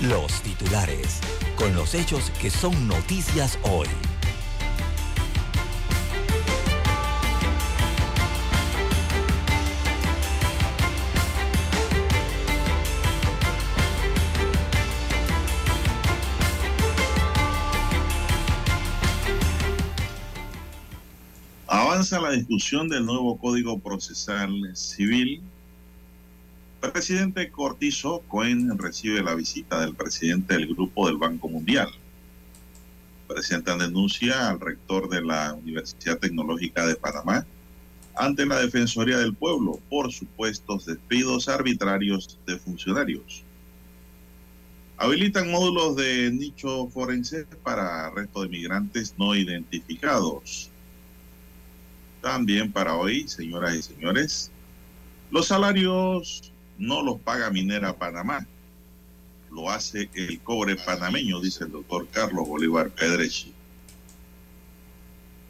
los titulares, con los hechos que son noticias hoy. Avanza la discusión del nuevo Código Procesal Civil. El presidente Cortizo Cohen recibe la visita del presidente del Grupo del Banco Mundial. Presentan denuncia al rector de la Universidad Tecnológica de Panamá ante la Defensoría del Pueblo por supuestos despidos arbitrarios de funcionarios. Habilitan módulos de nicho forense para arresto de migrantes no identificados. También para hoy, señoras y señores, los salarios no los paga Minera Panamá, lo hace el cobre panameño, dice el doctor Carlos Bolívar Pedrechi.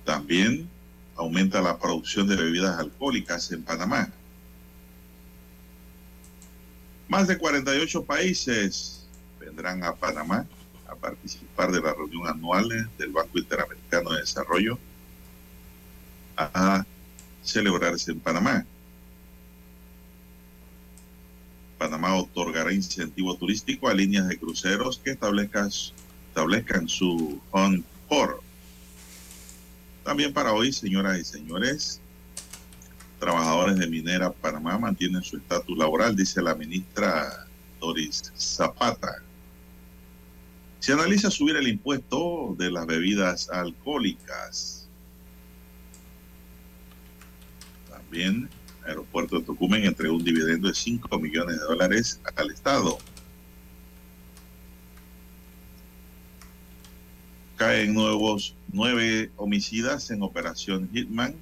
También aumenta la producción de bebidas alcohólicas en Panamá. Más de 48 países vendrán a Panamá a participar de la reunión anual del Banco Interamericano de Desarrollo a celebrarse en Panamá. Panamá otorgará incentivo turístico a líneas de cruceros que establezcan, su home port. También para hoy, señoras y señores, trabajadores de Minera Panamá mantienen su estatus laboral, dice la ministra Doris Zapata. Se analiza subir el impuesto de las bebidas alcohólicas. También Aeropuerto de Tocumen entregó un dividendo de 5 millones de dólares al Estado. Caen nuevos nueve homicidas en operación Hitman.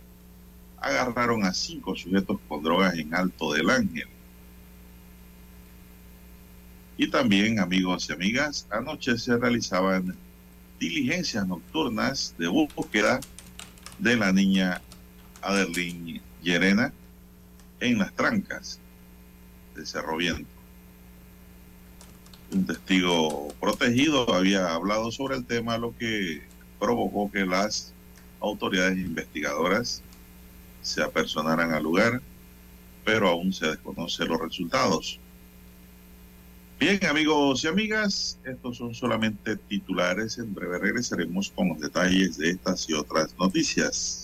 Agarraron a cinco sujetos con drogas en Alto del Ángel. Y también, amigos y amigas, anoche se realizaban diligencias nocturnas de búsqueda de la niña Adeline Llerena en las trancas de Cerro Viento. Un testigo protegido había hablado sobre el tema, lo que provocó que las autoridades investigadoras se apersonaran al lugar, pero aún se desconocen los resultados. Bien, amigos y amigas, estos son solamente titulares. En breve regresaremos con los detalles de estas y otras noticias.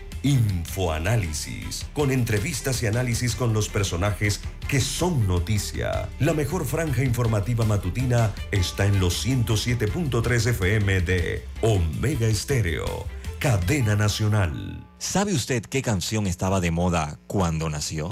Infoanálisis, con entrevistas y análisis con los personajes que son noticia. La mejor franja informativa matutina está en los 107.3 FM de Omega Estéreo, cadena nacional. ¿Sabe usted qué canción estaba de moda cuando nació?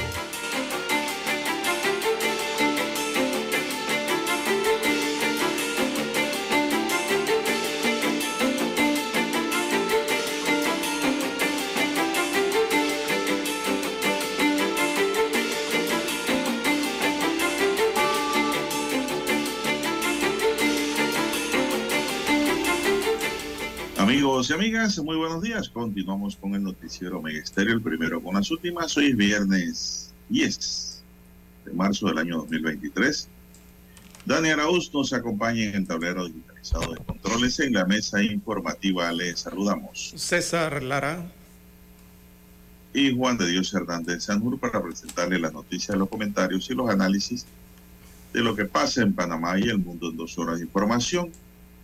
Muy buenos días. Continuamos con el noticiero Megesterio, el primero con las últimas. Hoy es viernes 10 de marzo del año 2023. Dani Arauz nos acompaña en el tablero digitalizado de controles en la mesa informativa. Les saludamos. César Lara. Y Juan de Dios Hernández Sanur para presentarle las noticias, los comentarios y los análisis de lo que pasa en Panamá y el mundo en dos horas de información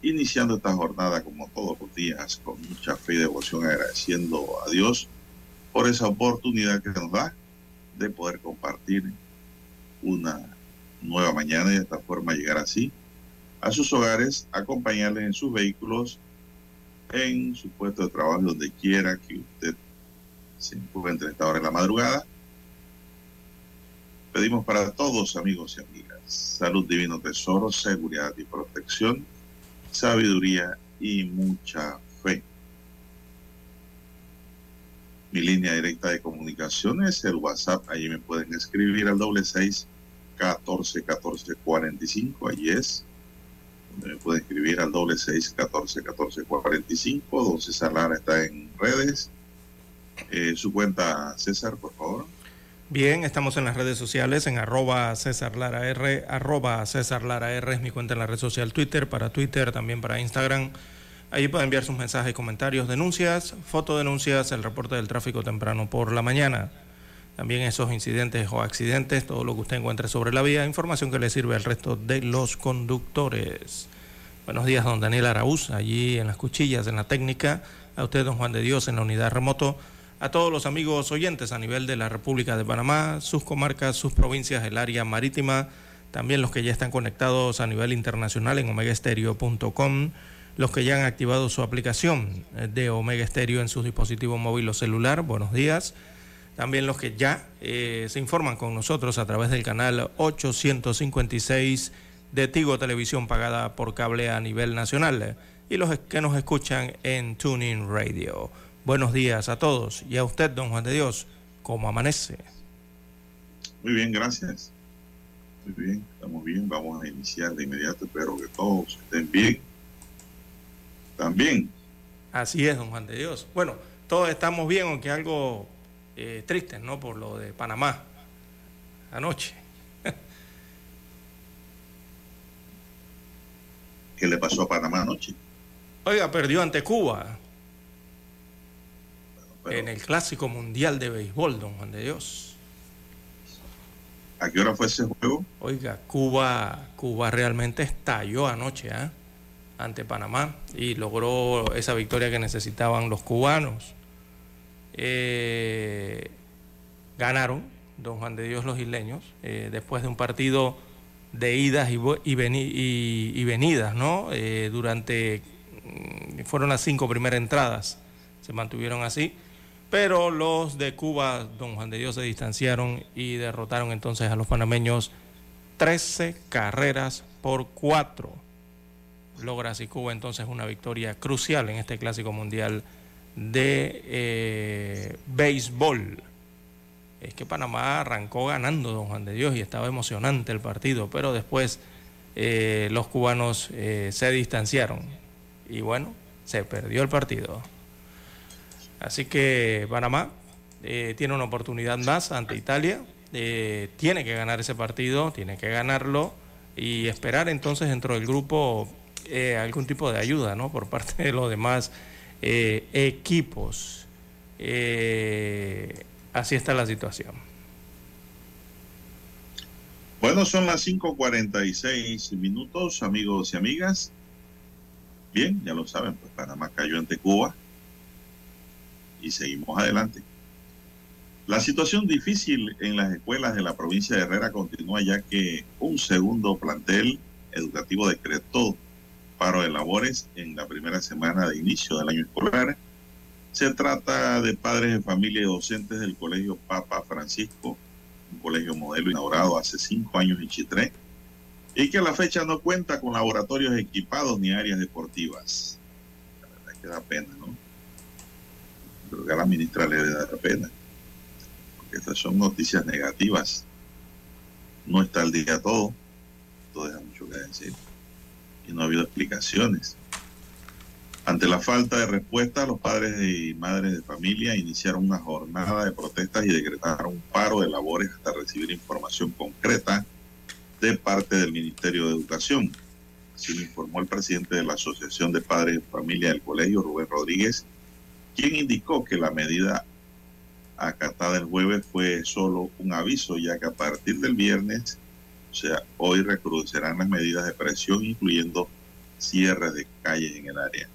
iniciando esta jornada como todos los días con mucha fe y devoción agradeciendo a Dios por esa oportunidad que nos da de poder compartir una nueva mañana y de esta forma llegar así a sus hogares, acompañarles en sus vehículos, en su puesto de trabajo, donde quiera que usted se encuentre a esta hora de la madrugada. Pedimos para todos, amigos y amigas, salud divino tesoro, seguridad y protección sabiduría y mucha fe. Mi línea directa de comunicación es el WhatsApp. Allí me pueden escribir al doble seis catorce catorce cuarenta y cinco. Allí es. Me pueden escribir al doble seis catorce catorce cuarenta y cinco. Don César Lara está en redes. Eh, su cuenta, César, por favor. Bien, estamos en las redes sociales en arroba César Lara R, arroba César Lara R es mi cuenta en la red social Twitter, para Twitter, también para Instagram. Ahí pueden enviar sus mensajes, comentarios, denuncias, fotodenuncias, el reporte del tráfico temprano por la mañana. También esos incidentes o accidentes, todo lo que usted encuentre sobre la vía, información que le sirve al resto de los conductores. Buenos días, don Daniel Araúz, allí en las cuchillas, en la técnica. A usted, don Juan de Dios, en la unidad remoto a todos los amigos oyentes a nivel de la República de Panamá, sus comarcas, sus provincias, el área marítima, también los que ya están conectados a nivel internacional en omegaestereo.com, los que ya han activado su aplicación de Omega Stereo en sus dispositivos móvil o celular, buenos días. También los que ya eh, se informan con nosotros a través del canal 856 de Tigo Televisión pagada por cable a nivel nacional y los que nos escuchan en Tuning Radio. Buenos días a todos y a usted, don Juan de Dios, ¿cómo amanece? Muy bien, gracias. Muy bien, estamos bien. Vamos a iniciar de inmediato. Espero que todos estén bien. También. Así es, don Juan de Dios. Bueno, todos estamos bien, aunque algo eh, triste, ¿no? Por lo de Panamá anoche. ¿Qué le pasó a Panamá anoche? Oiga, perdió ante Cuba en el Clásico Mundial de Béisbol, don Juan de Dios. ¿A qué hora fue ese juego? Oiga, Cuba, Cuba realmente estalló anoche ¿eh? ante Panamá y logró esa victoria que necesitaban los cubanos. Eh, ganaron, don Juan de Dios, los isleños, eh, después de un partido de idas y, y, venidas, ¿no? Eh, durante, mm, fueron las cinco primeras entradas, se mantuvieron así pero los de Cuba, don Juan de Dios, se distanciaron y derrotaron entonces a los panameños 13 carreras por 4. Logra así Cuba entonces una victoria crucial en este clásico mundial de eh, béisbol. Es que Panamá arrancó ganando, don Juan de Dios, y estaba emocionante el partido, pero después eh, los cubanos eh, se distanciaron y bueno, se perdió el partido. Así que Panamá eh, tiene una oportunidad más ante Italia. Eh, tiene que ganar ese partido, tiene que ganarlo y esperar entonces dentro del grupo eh, algún tipo de ayuda ¿no? por parte de los demás equipos. así está la situación. Bueno, son las 5.46 minutos, amigos y amigas. Bien, ya lo saben, pues Panamá cayó ante Cuba y seguimos adelante. La situación difícil en las escuelas de la provincia de Herrera continúa ya que un segundo plantel educativo decretó paro de labores en la primera semana de inicio del año escolar. Se trata de padres de familia y docentes del Colegio Papa Francisco, un colegio modelo inaugurado hace cinco años en Chitré, y que a la fecha no cuenta con laboratorios equipados ni áreas deportivas. La verdad es que da pena, ¿no? Creo que a la ministra le debe dar pena, porque estas son noticias negativas. No está al día todo, todo deja mucho que decir. Y no ha habido explicaciones. Ante la falta de respuesta, los padres y madres de familia iniciaron una jornada de protestas y decretaron un paro de labores hasta recibir información concreta de parte del Ministerio de Educación. Así lo informó el presidente de la Asociación de Padres de Familia del Colegio, Rubén Rodríguez, quien indicó que la medida acatada el jueves fue solo un aviso, ya que a partir del viernes, o sea, hoy recrudecerán las medidas de presión, incluyendo cierres de calles en el área.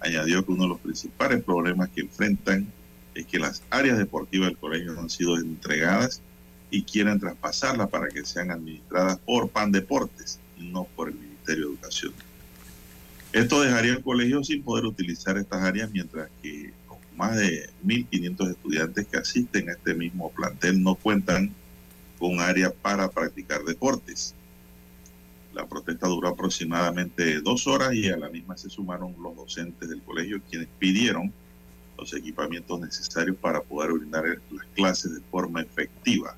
Añadió que uno de los principales problemas que enfrentan es que las áreas deportivas del colegio no han sido entregadas y quieren traspasarlas para que sean administradas por PAN Deportes no por el Ministerio de Educación. Esto dejaría el colegio sin poder utilizar estas áreas mientras que más de 1.500 estudiantes que asisten a este mismo plantel no cuentan con área para practicar deportes. La protesta duró aproximadamente dos horas y a la misma se sumaron los docentes del colegio quienes pidieron los equipamientos necesarios para poder brindar las clases de forma efectiva.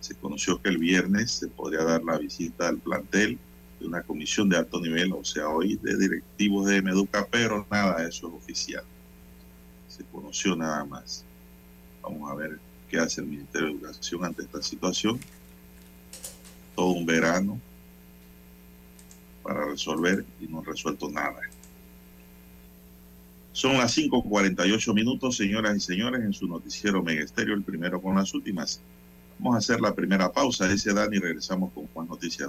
Se conoció que el viernes se podría dar la visita al plantel de una comisión de alto nivel, o sea, hoy de directivos de Meduca, pero nada, eso es oficial se conoció nada más. Vamos a ver qué hace el Ministerio de Educación ante esta situación. Todo un verano para resolver y no han resuelto nada. Son las 5.48 minutos, señoras y señores, en su noticiero Megesterio, el primero con las últimas. Vamos a hacer la primera pausa, dice Dani, y regresamos con Juan Noticias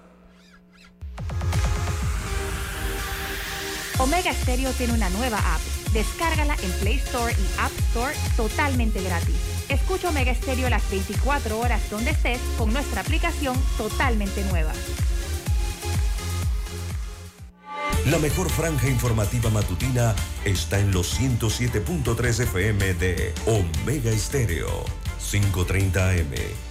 Omega Stereo tiene una nueva app. Descárgala en Play Store y App Store totalmente gratis. Escucha Omega Stereo las 24 horas donde estés con nuestra aplicación totalmente nueva. La mejor franja informativa matutina está en los 107.3 FM de Omega Estéreo. 5.30 AM.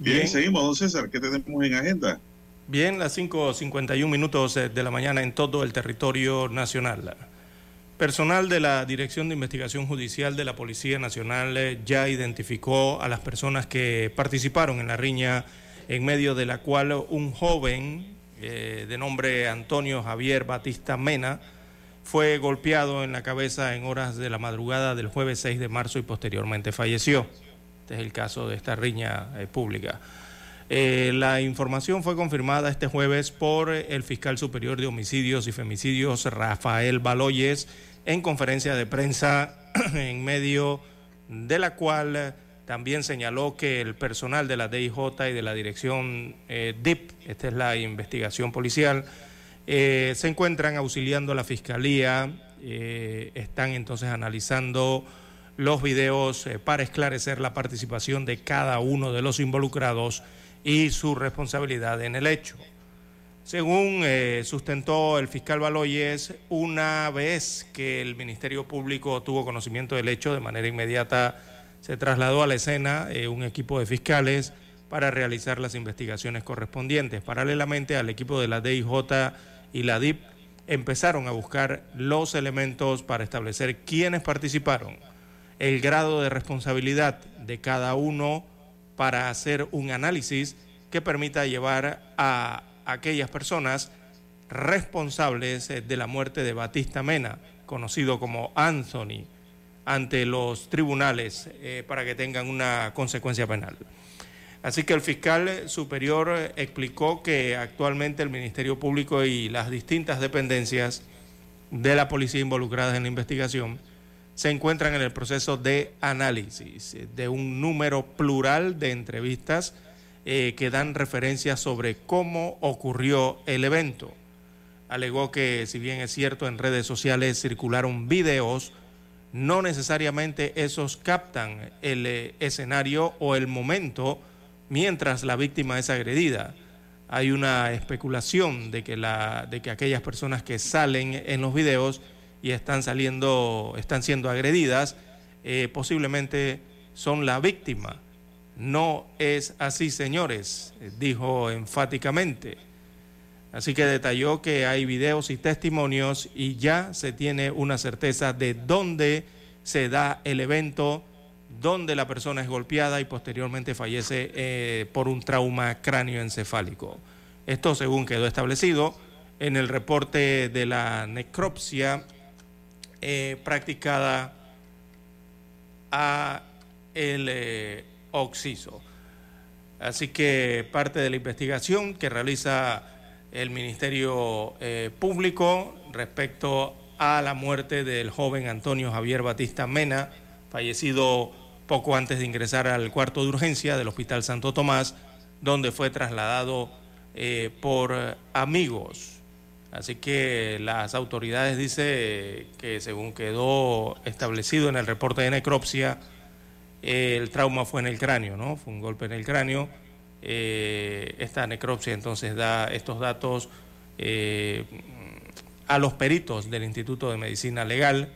Bien, seguimos, don César. ¿Qué tenemos en agenda? Bien, las 5.51 minutos eh, de la mañana en todo el territorio nacional. Personal de la Dirección de Investigación Judicial de la Policía Nacional eh, ya identificó a las personas que participaron en la riña en medio de la cual un joven eh, de nombre Antonio Javier Batista Mena fue golpeado en la cabeza en horas de la madrugada del jueves 6 de marzo y posteriormente falleció. Este es el caso de esta riña eh, pública. Eh, la información fue confirmada este jueves por el fiscal superior de homicidios y femicidios, Rafael Baloyes, en conferencia de prensa en medio de la cual también señaló que el personal de la DIJ y de la dirección DIP, esta es la investigación policial, se encuentran auxiliando a la Fiscalía, están entonces analizando los videos para esclarecer la participación de cada uno de los involucrados y su responsabilidad en el hecho. Según eh, sustentó el fiscal Baloyes, una vez que el Ministerio Público tuvo conocimiento del hecho, de manera inmediata se trasladó a la escena eh, un equipo de fiscales para realizar las investigaciones correspondientes. Paralelamente al equipo de la DIJ y la DIP empezaron a buscar los elementos para establecer quiénes participaron, el grado de responsabilidad de cada uno para hacer un análisis que permita llevar a aquellas personas responsables eh, de la muerte de Batista Mena, conocido como Anthony, ante los tribunales eh, para que tengan una consecuencia penal. Así que el fiscal superior explicó que actualmente el Ministerio Público y las distintas dependencias de la policía involucradas en la investigación se encuentran en el proceso de análisis de un número plural de entrevistas eh, que dan referencias sobre cómo ocurrió el evento. Alegó que si bien es cierto en redes sociales circularon videos, no necesariamente esos captan el eh, escenario o el momento mientras la víctima es agredida. Hay una especulación de que, de que aquellas personas que salen en los videos y están saliendo, están siendo agredidas, eh, posiblemente son la víctima. No es así, señores, dijo enfáticamente. Así que detalló que hay videos y testimonios y ya se tiene una certeza de dónde se da el evento, dónde la persona es golpeada y posteriormente fallece eh, por un trauma cráneoencefálico. Esto según quedó establecido en el reporte de la necropsia eh, practicada a el eh, oxiso. Así que parte de la investigación que realiza el Ministerio eh, Público respecto a la muerte del joven Antonio Javier Batista Mena, fallecido poco antes de ingresar al cuarto de urgencia del Hospital Santo Tomás, donde fue trasladado por amigos Así que las autoridades dicen que según quedó establecido en el reporte de necropsia, el trauma fue en el cráneo, ¿no? Fue un golpe en el cráneo. Eh, esta necropsia entonces da estos datos eh, a los peritos del Instituto de Medicina Legal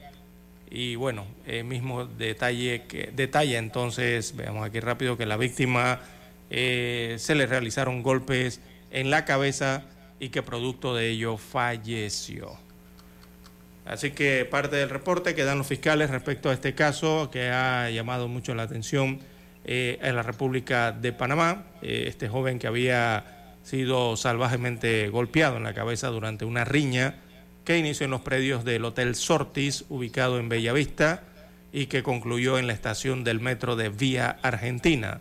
y bueno, el mismo detalle que detalla entonces, veamos aquí rápido, que la víctima eh, se le realizaron golpes en la cabeza y que producto de ello falleció. Así que parte del reporte que dan los fiscales respecto a este caso que ha llamado mucho la atención eh, en la República de Panamá, eh, este joven que había sido salvajemente golpeado en la cabeza durante una riña que inició en los predios del Hotel Sortis, ubicado en Bellavista, y que concluyó en la estación del metro de Vía Argentina,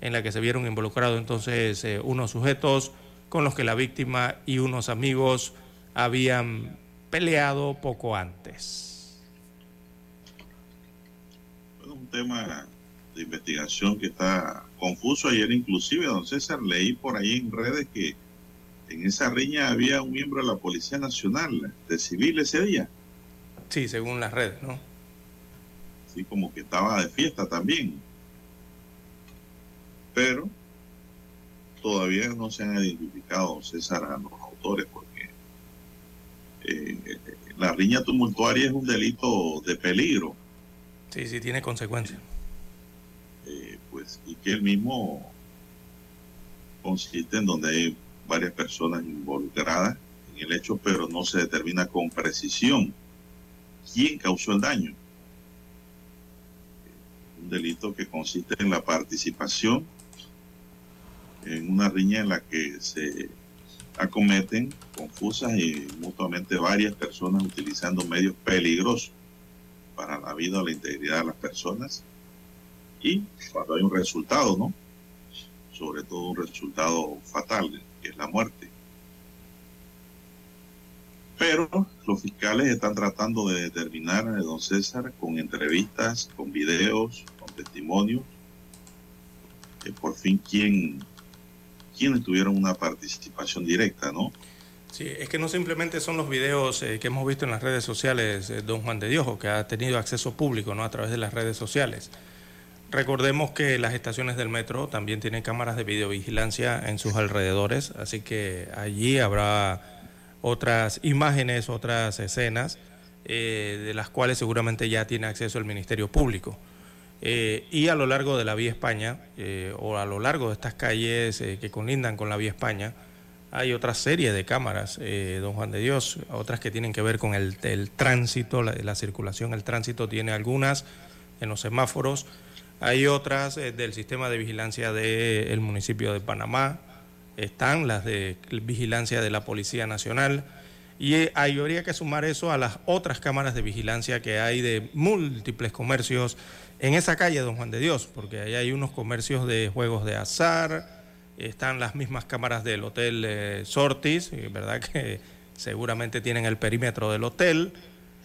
en la que se vieron involucrados entonces eh, unos sujetos con los que la víctima y unos amigos habían peleado poco antes. Bueno, un tema de investigación que está confuso. Ayer inclusive, don César, leí por ahí en redes que en esa riña había un miembro de la Policía Nacional, de civil ese día. Sí, según las redes, ¿no? Sí, como que estaba de fiesta también. Pero todavía no se han identificado, César, a los autores, porque eh, la riña tumultuaria es un delito de peligro. Sí, sí, tiene consecuencias. Eh, pues, y que el mismo consiste en donde hay varias personas involucradas en el hecho, pero no se determina con precisión quién causó el daño. Un delito que consiste en la participación en una riña en la que se acometen confusas y mutuamente varias personas utilizando medios peligrosos para la vida o la integridad de las personas y cuando hay un resultado, ¿no? Sobre todo un resultado fatal, que es la muerte. Pero Los fiscales están tratando de determinar, a don César, con entrevistas, con videos, con testimonios, que por fin quién, quiénes tuvieron una participación directa, ¿no? Sí, es que no simplemente son los videos eh, que hemos visto en las redes sociales, eh, don Juan de Dios, que ha tenido acceso público ¿no? a través de las redes sociales. Recordemos que las estaciones del metro también tienen cámaras de videovigilancia en sus alrededores, así que allí habrá otras imágenes, otras escenas, eh, de las cuales seguramente ya tiene acceso el Ministerio Público. Y a lo largo de la Vía España, o a lo largo de estas calles que colindan con la Vía España, hay otra serie de cámaras, eh, don Juan de Dios, otras que tienen que ver con el, tránsito, la, circulación, el tránsito tiene algunas en los semáforos, hay otras eh, del sistema de vigilancia del municipio de Panamá, están las de vigilancia de la Policía Nacional, y eh, habría que sumar eso a las otras cámaras de vigilancia que hay de múltiples comercios en esa calle, don Juan de Dios, porque ahí hay unos comercios de juegos de azar, están las mismas cámaras del Hotel eh, Sortis, ¿verdad? Que seguramente tienen el perímetro del hotel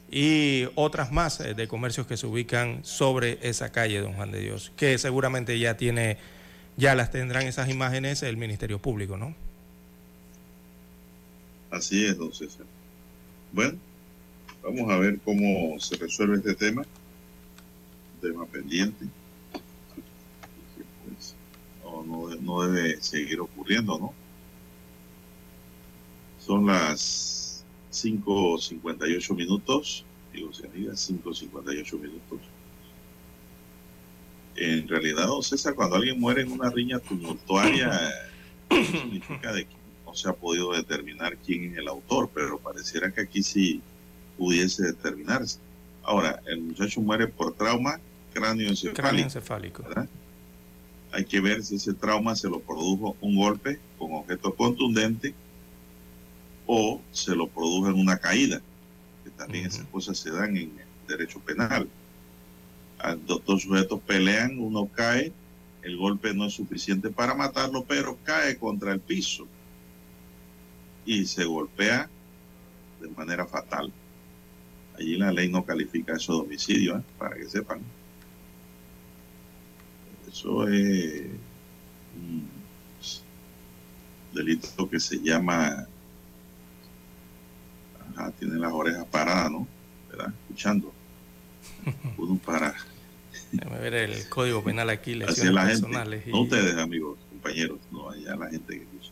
y otras más eh, de comercios que se ubican sobre esa calle, don Juan de Dios, que seguramente ya tiene, ya las tendrán esas imágenes el Ministerio Público, ¿no? Así es, don César. Bueno, vamos a ver cómo se resuelve este tema, tema pendiente no, debe seguir ocurriendo, ¿no? Son las 5.58 minutos, digo, se diga 5.58 minutos. En realidad, don César, cuando alguien muere en una riña tumultuaria, significa de que no se ha podido determinar quién es el autor, pero pareciera que aquí sí pudiese determinarse. Ahora, el muchacho muere por trauma cráneo encefálico. Hay que ver si ese trauma se lo produjo un golpe con objeto contundente o se lo produjo en una caída, que también esas cosas se dan en derecho penal. Dos sujetos pelean, uno cae, el golpe no es suficiente para matarlo, pero cae contra el piso y se golpea de manera fatal. Allí la ley no califica eso de homicidio, ¿eh? para que sepan. Eso es un delito que se llama. Ajá, tiene las orejas paradas, ¿no? ¿Verdad? Escuchando. Uno para. Déjame ver el código penal aquí, lesiones la personales. No ustedes, amigos, compañeros, no, allá la gente que escucha.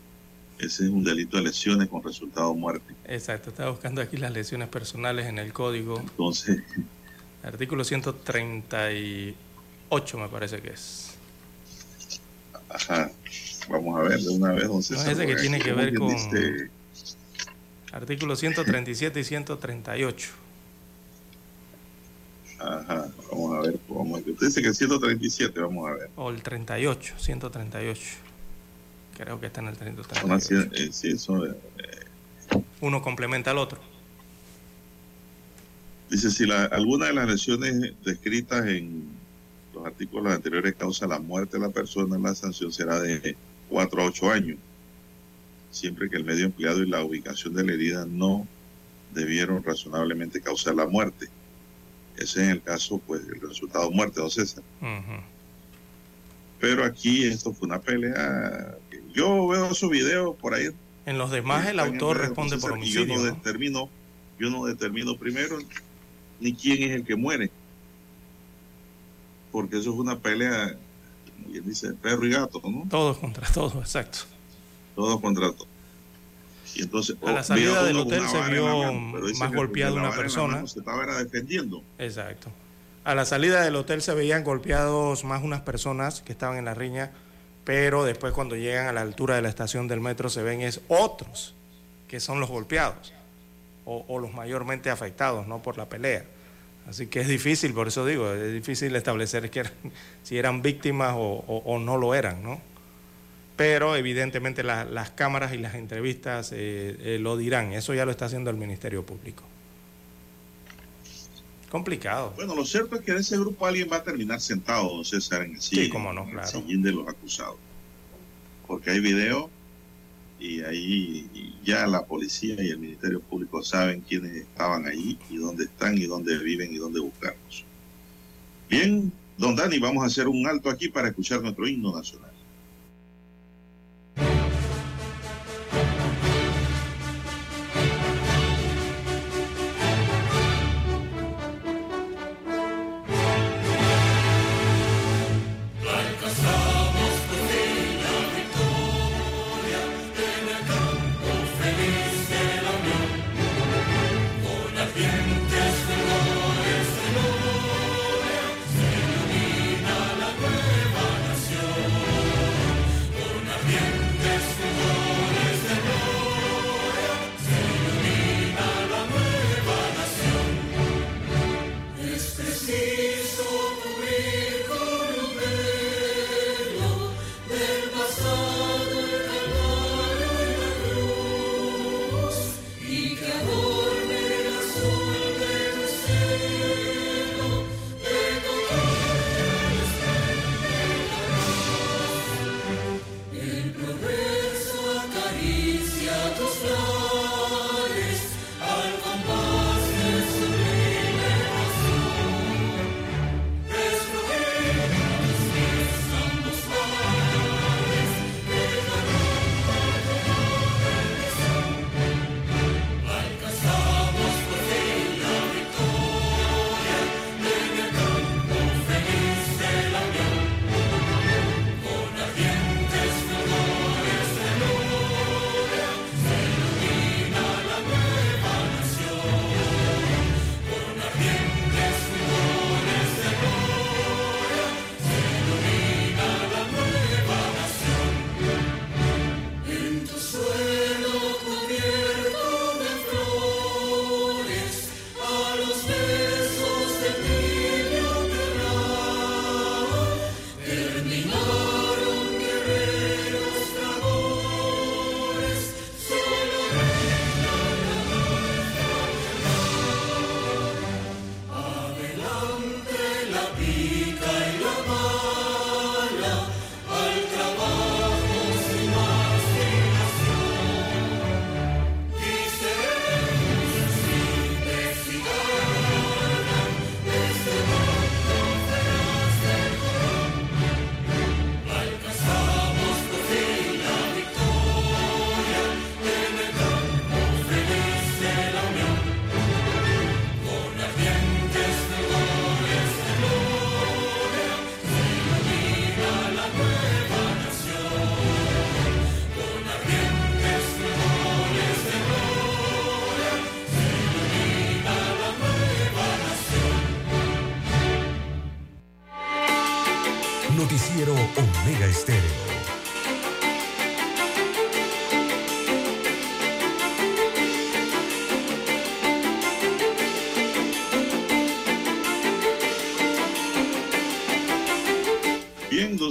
Ese es un delito de lesiones con resultado muerte. Exacto, estaba buscando aquí las lesiones personales en el código. Entonces. Artículo 138 me parece que es. Ajá. Vamos a ver de una vez. Entonces, no, ese que tiene que ver con artículos 137 y 138. Ajá, vamos a ver. Vamos a... Usted dice que el 137, vamos a ver. O el 38, 138. Creo que está en el 138. Eh, sí, eso, eh, Uno complementa al otro. Dice, si la, alguna de las lesiones descritas en los artículos anteriores causa la muerte de la persona, la sanción será de 4 a 8 años, siempre que el medio empleado y la ubicación de la herida no debieron razonablemente causar la muerte. Ese es el caso, pues, el resultado muerte, don César. Pero aquí esto fue una pelea. Yo veo su video por ahí. En los demás el autor responde por homicidio. Yo no, determino, yo no determino primero ni quién es el que muere porque eso es una pelea, como bien dice, perro y gato, ¿no? Todos contra todos, exacto. Todos contra todos. Y entonces, a la oh, salida del hotel se vio más golpeada una persona. Se estaba defendiendo. Exacto. A la salida del hotel se veían golpeados más unas personas que estaban en la riña, pero después cuando llegan a la altura de la estación del metro se ven es otros que son los golpeados o, o los mayormente afectados, no por la pelea. Así que es difícil, por eso digo, es difícil establecer que si eran víctimas o, no lo eran, ¿no? Pero evidentemente las cámaras y las entrevistas eh, eh, lo dirán, eso ya lo está haciendo el Ministerio Público. Complicado. Bueno, lo cierto es que en ese grupo alguien va a terminar sentado, don César, en el, sí, cómo no, claro. de los acusados. Porque hay video y ahí ya la policía y el Ministerio Público saben quiénes estaban ahí y dónde están y dónde viven y dónde buscarlos. Bien, don Dani, vamos a hacer un alto aquí para escuchar nuestro himno nacional.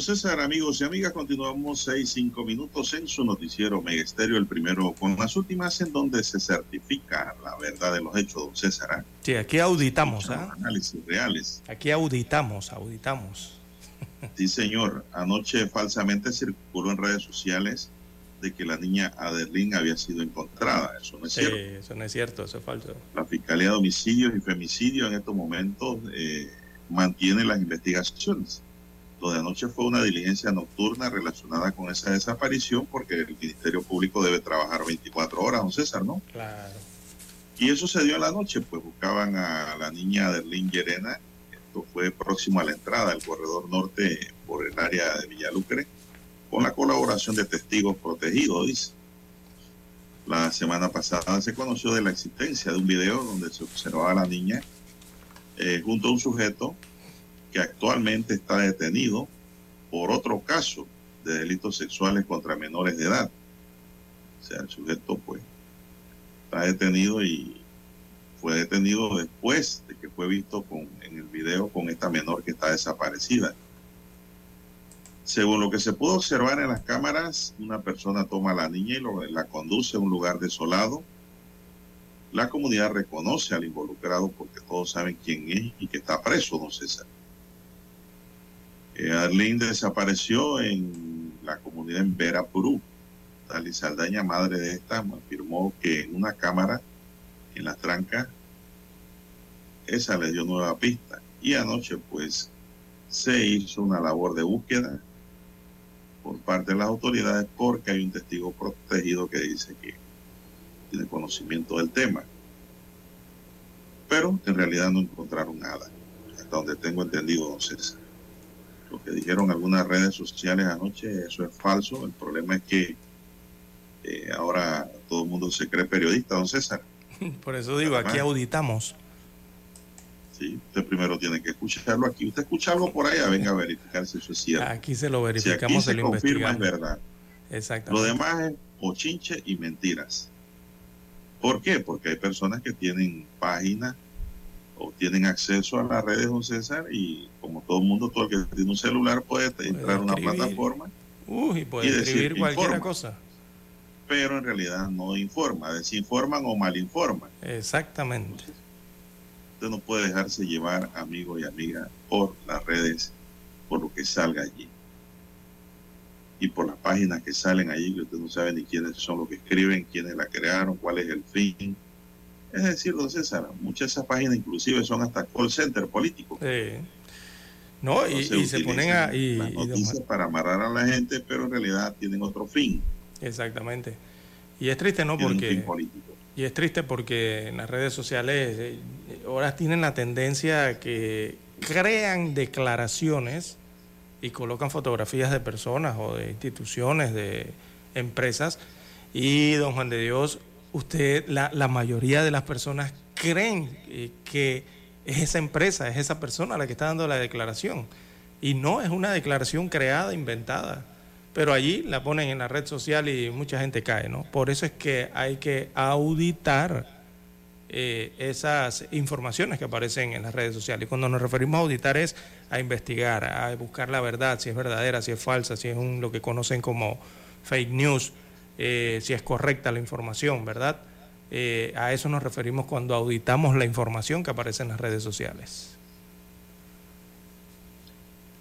César, amigos y amigas, continuamos seis, cinco minutos en su noticiero Megesterio, el primero con las últimas en donde se certifica la verdad de los hechos, don César. ¿ah? Sí, aquí auditamos. ¿ah? Análisis reales. Aquí auditamos, auditamos. Sí, señor. Anoche falsamente circuló en redes sociales de que la niña Adelín había sido encontrada. Eso no es cierto. eso no es cierto, eso es falso. La Fiscalía de Homicidios y Femicidios en estos momentos eh, mantiene las investigaciones de anoche fue una diligencia nocturna relacionada con esa desaparición, porque el Ministerio Público debe trabajar 24 horas, don César, ¿no? Claro. Y eso se dio en la noche, pues buscaban a la niña Derlín Llerena, esto fue próximo a la entrada del corredor norte por el área de Villalucre, con la colaboración de testigos protegidos, dice. La semana pasada se conoció de la existencia de un video donde se observaba a la niña eh, junto a un sujeto que actualmente está detenido por otro caso de delitos sexuales contra menores de edad. O sea, el sujeto pues está detenido y fue detenido después de que fue visto con, en el video con esta menor que está desaparecida. Según lo que se pudo observar en las cámaras, una persona toma a la niña y la conduce a un lugar desolado. La comunidad reconoce al involucrado porque todos saben quién es y que está preso, don César. Eh, desapareció en la comunidad en Verapurú, Dali Saldaña, madre de esta, afirmó que en una cámara en la tranca, esa le dio nueva pista. Y anoche, pues, se hizo una labor de búsqueda por parte de las autoridades porque hay un testigo protegido que dice que tiene conocimiento del tema. Pero en realidad no encontraron nada, hasta donde tengo entendido, don César. Lo que dijeron algunas redes sociales anoche, eso es falso. El problema es que eh, ahora todo el mundo se cree periodista, don César. Por eso digo, aquí auditamos. Sí, usted primero tiene que escucharlo aquí. Usted escucha algo por allá, venga a verificar si eso es cierto. Aquí se lo verificamos, si aquí se, confirma, es verdad. Exactamente. Lo demás es pochinche y mentiras. ¿Por qué? Porque hay personas que tienen páginas o tienen acceso a las redes, don César, y como todo el mundo, todo el que tiene un celular puede, entrar a una plataforma y puede escribir cualquier cosa pero en realidad no informa, desinforman o malinforman. Exactamente. usted no puede dejarse llevar, amigo y amiga, por las redes, por lo que salga allí. Y por las páginas que salen allí, que usted no sabe ni quiénes son los que escriben, quiénes la crearon, cuál es el fin. Es decir, don César, muchas de esas páginas inclusive son hasta call center político. Sí. No, y, se ponen a... Y, las noticias para amarrar a la gente, pero en realidad tienen otro fin. Exactamente. Y es triste, ¿no? Porque, y es triste porque en las redes sociales eh, ahora tienen la tendencia a que crean declaraciones y colocan fotografías de personas o de instituciones, de empresas. Y, don Juan de Dios, usted, la, la mayoría de las personas creen eh, que es esa empresa, es esa persona la que está dando la declaración. Y no es una declaración creada, inventada pero allí la ponen en la red social y mucha gente cae, ¿no? Por eso es que hay que auditar eh, esas informaciones que aparecen en las redes sociales. Y cuando nos referimos a auditar es a investigar, a buscar la verdad, si es verdadera, si es falsa, si es un, lo que conocen como fake news, eh, si es correcta la información, ¿verdad? Eh, a eso nos referimos cuando auditamos la información que aparece en las redes sociales.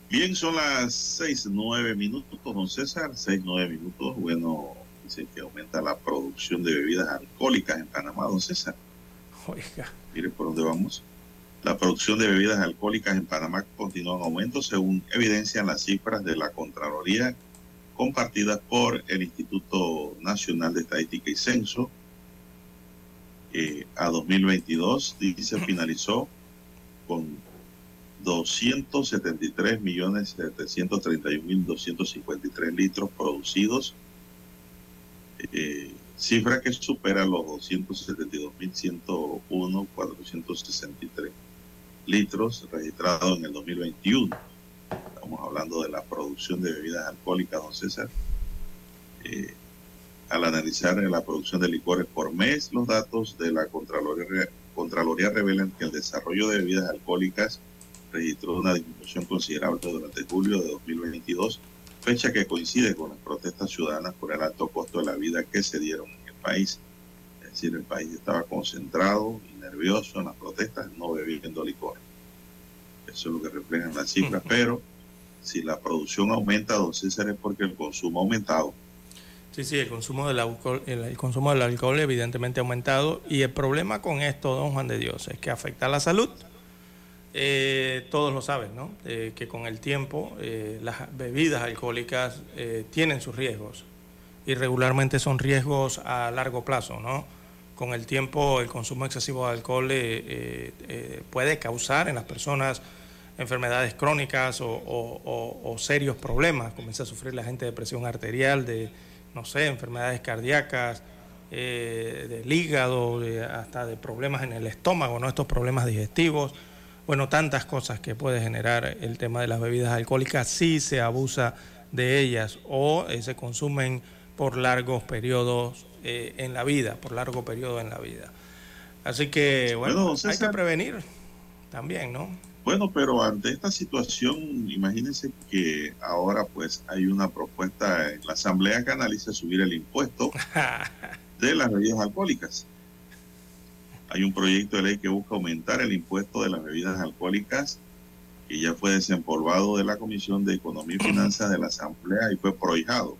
Bien, son las seis, nueve minutos, don César, seis, nueve minutos. Bueno, dice que aumenta la producción de bebidas alcohólicas en Panamá, don César. Oiga. Mire por dónde vamos. La producción de bebidas alcohólicas en Panamá continúa en aumento, según evidencian las cifras de la Contraloría compartidas por el Instituto Nacional de Estadística y Censo. Eh, a 2022, dice, finalizó con 273 millones 731 mil 253 litros producidos, eh, cifra que supera los 272 mil 101 463 litros registrados en el 2021. Estamos hablando de la producción de bebidas alcohólicas, don César. Eh, al analizar la producción de licores por mes, los datos de la Contraloría, revelan que el desarrollo de bebidas alcohólicas registró una disminución considerable durante julio de 2022, fecha que coincide con las protestas ciudadanas por el alto costo de la vida que se dieron en el país. Es decir, el país estaba concentrado y nervioso en las protestas, no bebiendo licor. Eso es lo que reflejan las cifras, pero si la producción aumenta, don César, es porque el consumo ha aumentado. Sí, sí, el consumo del alcohol, el, consumo del alcohol evidentemente ha aumentado y el problema con esto, don Juan de Dios, es que afecta a la salud eh, todos lo saben, ¿no? Eh, que con el tiempo eh, las bebidas alcohólicas tienen sus riesgos y regularmente son riesgos a largo plazo, ¿no? Con el tiempo el consumo excesivo de alcohol puede causar en las personas enfermedades crónicas o, serios problemas. Comienza a sufrir la gente de presión arterial, de, no sé, enfermedades cardíacas, del hígado, hasta de problemas en el estómago, ¿no? Estos problemas digestivos bueno, tantas cosas que puede generar el tema de las bebidas alcohólicas si se abusa de ellas o eh, se consumen por largos periodos eh, en la vida, por largo periodo en la vida. Así que, bueno, hay que prevenir también, ¿no? Bueno, pero ante esta situación, imagínense que ahora pues hay una propuesta en la Asamblea que analiza subir el impuesto de las bebidas alcohólicas. Hay un proyecto de ley que busca aumentar el impuesto de las bebidas alcohólicas que ya fue desempolvado de la Comisión de Economía y Finanzas de la Asamblea y fue prohijado.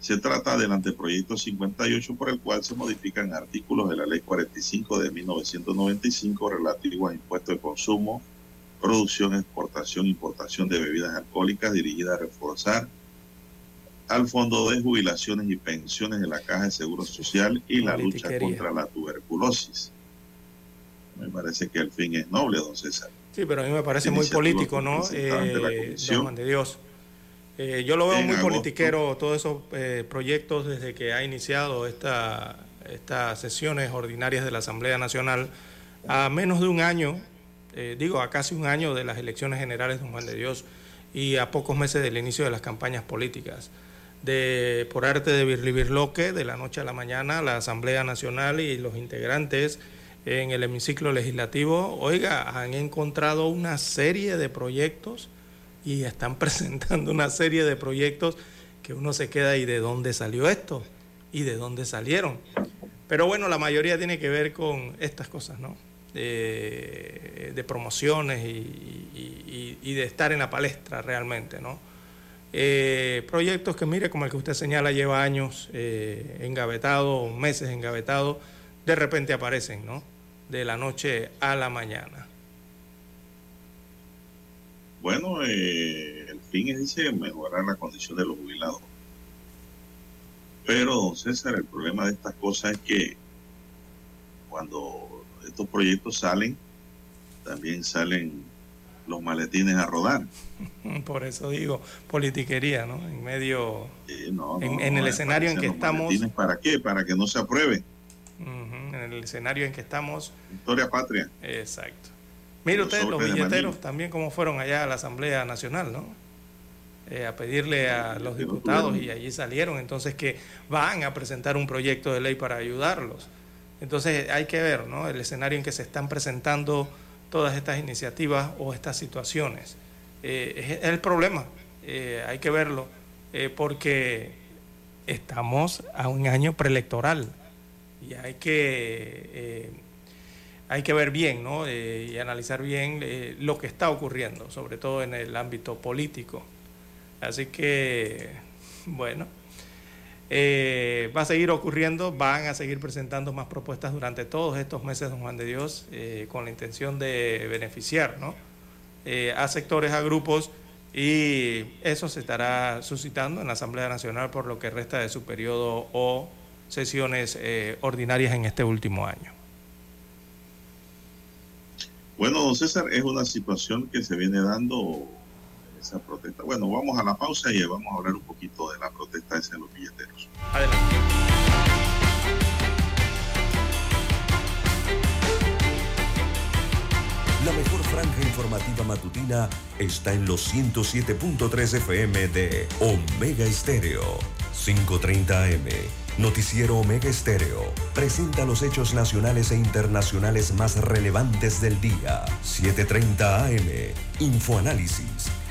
Se trata del anteproyecto 58 por el cual se modifican artículos de la Ley 45 de 1995 relativos a impuestos de consumo, producción, exportación, importación de bebidas alcohólicas dirigida a reforzar al Fondo de Jubilaciones y Pensiones de la Caja de Seguro Social y la lucha contra la tuberculosis. Me parece que el fin es noble, don César. Sí, pero a mí me parece muy político, ¿no? Eh, don de Dios. Eh, yo lo veo muy politiquero, todos esos eh, proyectos desde que ha iniciado esta, estas sesiones ordinarias de la Asamblea Nacional, a menos de un año, eh, digo, a casi un año de las elecciones generales de Juan de Dios y a pocos meses del inicio de las campañas políticas. De, por arte de Birlibirloque, de la noche a la mañana, la Asamblea Nacional y los integrantes en el hemiciclo legislativo, oiga, han encontrado una serie de proyectos y están presentando una serie de proyectos que uno se queda y de dónde salió esto y de dónde salieron. Pero bueno, la mayoría tiene que ver con estas cosas, ¿no? De, promociones y, de estar en la palestra realmente, ¿no? Eh, proyectos que, mire, como el que usted señala, lleva años eh, engavetado, meses engavetado, de repente aparecen, ¿no? De la noche a la mañana. Bueno, eh, el fin es dice, mejorar la condición de los jubilados. Pero, don César, el problema de estas cosas es que cuando estos proyectos salen, también salen los maletines a rodar. Por eso digo, politiquería, ¿no? En medio, en, el escenario en que estamos... ¿Para qué? Para que no se apruebe. en el escenario en que estamos... Historia patria. Exacto. Mire usted, los billeteros también como fueron allá a la Asamblea Nacional, ¿no? Eh, a pedirle a los diputados y allí salieron, entonces que van a presentar un proyecto de ley para ayudarlos. Entonces hay que ver, ¿no? El escenario en que se están presentando todas estas iniciativas o estas situaciones. Eh, es, el problema, eh, hay que verlo, porque estamos a un año preelectoral y hay que hay que ver bien ¿no? Eh, y analizar bien eh, lo que está ocurriendo, sobre todo en el ámbito político. Así que, bueno, eh, va a seguir ocurriendo, van a seguir presentando más propuestas durante todos estos meses, don Juan de Dios, con la intención de beneficiar ¿no? a sectores, a grupos, y eso se estará suscitando en la Asamblea Nacional por lo que resta de su periodo o sesiones ordinarias en este último año. Bueno, don César, es una situación que se viene dando Bueno, vamos a la pausa y vamos a hablar un poquito de la protesta esa en los billeteros. Adelante. La mejor franja informativa matutina está en los 107.3 FM de Omega Estéreo, 530 AM Noticiero Omega Estéreo presenta los hechos nacionales e internacionales más relevantes del día. 7:30 AM. Infoanálisis.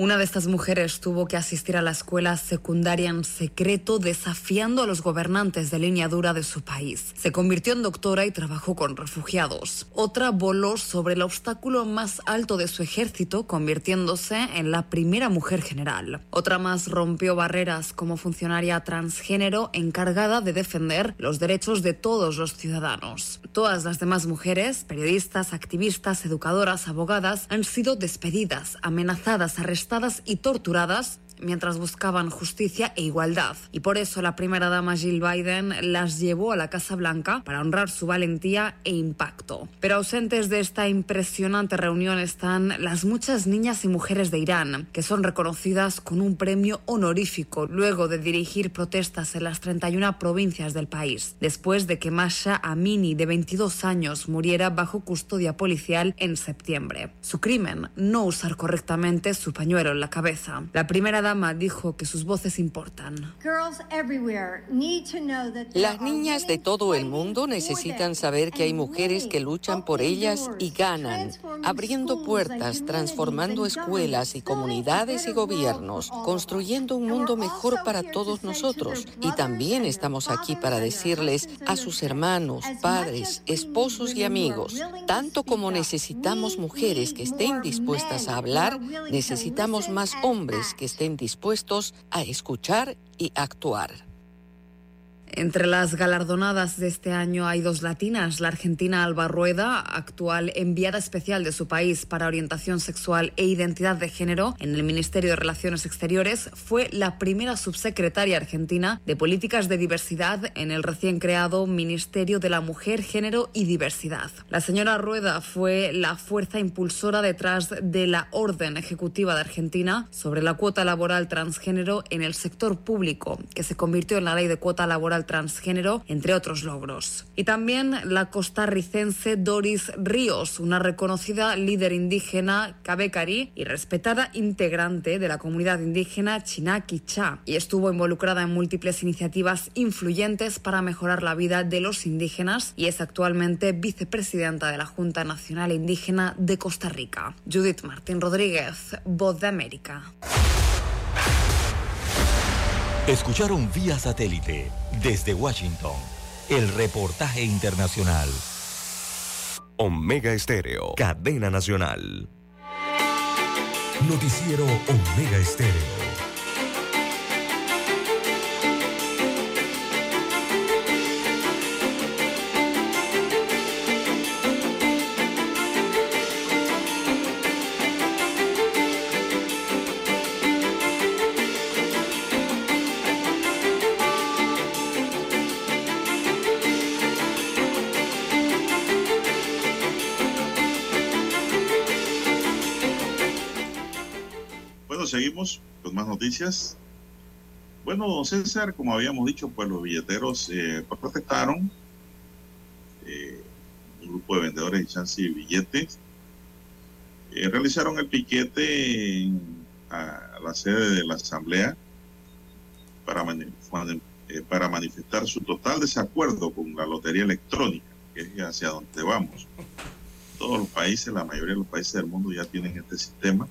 Una de estas mujeres tuvo que asistir a la escuela secundaria en secreto, desafiando a los gobernantes de línea dura de su país. Se convirtió en doctora y trabajó con refugiados. Otra voló sobre el obstáculo más alto de su ejército, convirtiéndose en la primera mujer general. Otra más rompió barreras como funcionaria transgénero encargada de defender los derechos de todos los ciudadanos. Todas las demás mujeres, periodistas, activistas, educadoras, abogadas, han sido despedidas, amenazadas, arrestadas y torturadas mientras buscaban justicia e igualdad. Y por eso la primera dama Jill Biden las llevó a la Casa Blanca para honrar su valentía e impacto. Pero ausentes de esta impresionante reunión están las muchas niñas y mujeres de Irán, que son reconocidas con un premio honorífico luego de dirigir protestas en las 31 provincias del país, después de que Masha Amini, de 22 años, muriera bajo custodia policial en septiembre. Su crimen, no usar correctamente su pañuelo en la cabeza. La primera dijo que sus voces importan. Las niñas de todo el mundo necesitan saber que hay mujeres que luchan por ellas y ganan, abriendo puertas, transformando escuelas y comunidades y gobiernos, construyendo un mundo mejor para todos nosotros. Y también estamos aquí para decirles a sus hermanos, padres, esposos y amigos, tanto como necesitamos mujeres que estén dispuestas a hablar, necesitamos más hombres que estén dispuestos a escuchar y actuar. Entre las galardonadas de este año hay dos latinas, la argentina Alba Rueda, actual enviada especial de su país para orientación sexual e identidad de género en el Ministerio de Relaciones Exteriores, fue la primera subsecretaria argentina de Políticas de Diversidad en el recién creado Ministerio de la Mujer, Género y Diversidad. La señora Rueda fue la fuerza impulsora detrás de la Orden Ejecutiva de Argentina sobre la cuota laboral transgénero en el sector público, que se convirtió en la ley de cuota laboral transgénero, entre otros logros. Y también la costarricense Doris Ríos, una reconocida líder indígena cabecari y respetada integrante de la comunidad indígena Chinaquichá, y estuvo involucrada en múltiples iniciativas influyentes para mejorar la vida de los indígenas y es actualmente vicepresidenta de la Junta Nacional Indígena de Costa Rica. Judith Martín Rodríguez, Voz de América. Escucharon vía satélite desde Washington el reportaje internacional. Omega Estéreo, cadena nacional. Noticiero Omega Estéreo. Con más noticias. Bueno, don César, como habíamos dicho, pues los billeteros eh, protestaron. Eh, un grupo de vendedores de chance y billetes eh, realizaron el piquete a, la sede de la Asamblea para, eh, para manifestar su total desacuerdo con la lotería electrónica, que es hacia donde vamos todos los países, la mayoría de los países del mundo ya tienen este sistema.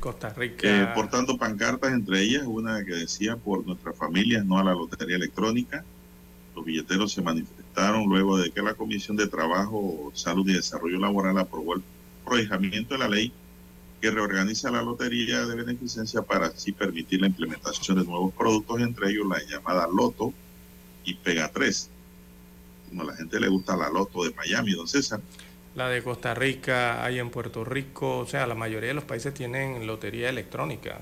Costa Rica. Eh, portando pancartas, entre ellas una que decía por nuestras familias, no a la lotería electrónica. Los billeteros se manifestaron luego de que la Comisión de Trabajo, Salud y Desarrollo Laboral aprobó el prohijamiento de la ley que reorganiza la lotería de beneficencia para así permitir la implementación de nuevos productos, entre ellos la llamada Loto y Pega 3. Como a la gente le gusta la Loto de Miami, don César la de Costa Rica, hay en Puerto Rico, o sea, la mayoría de los países tienen lotería electrónica.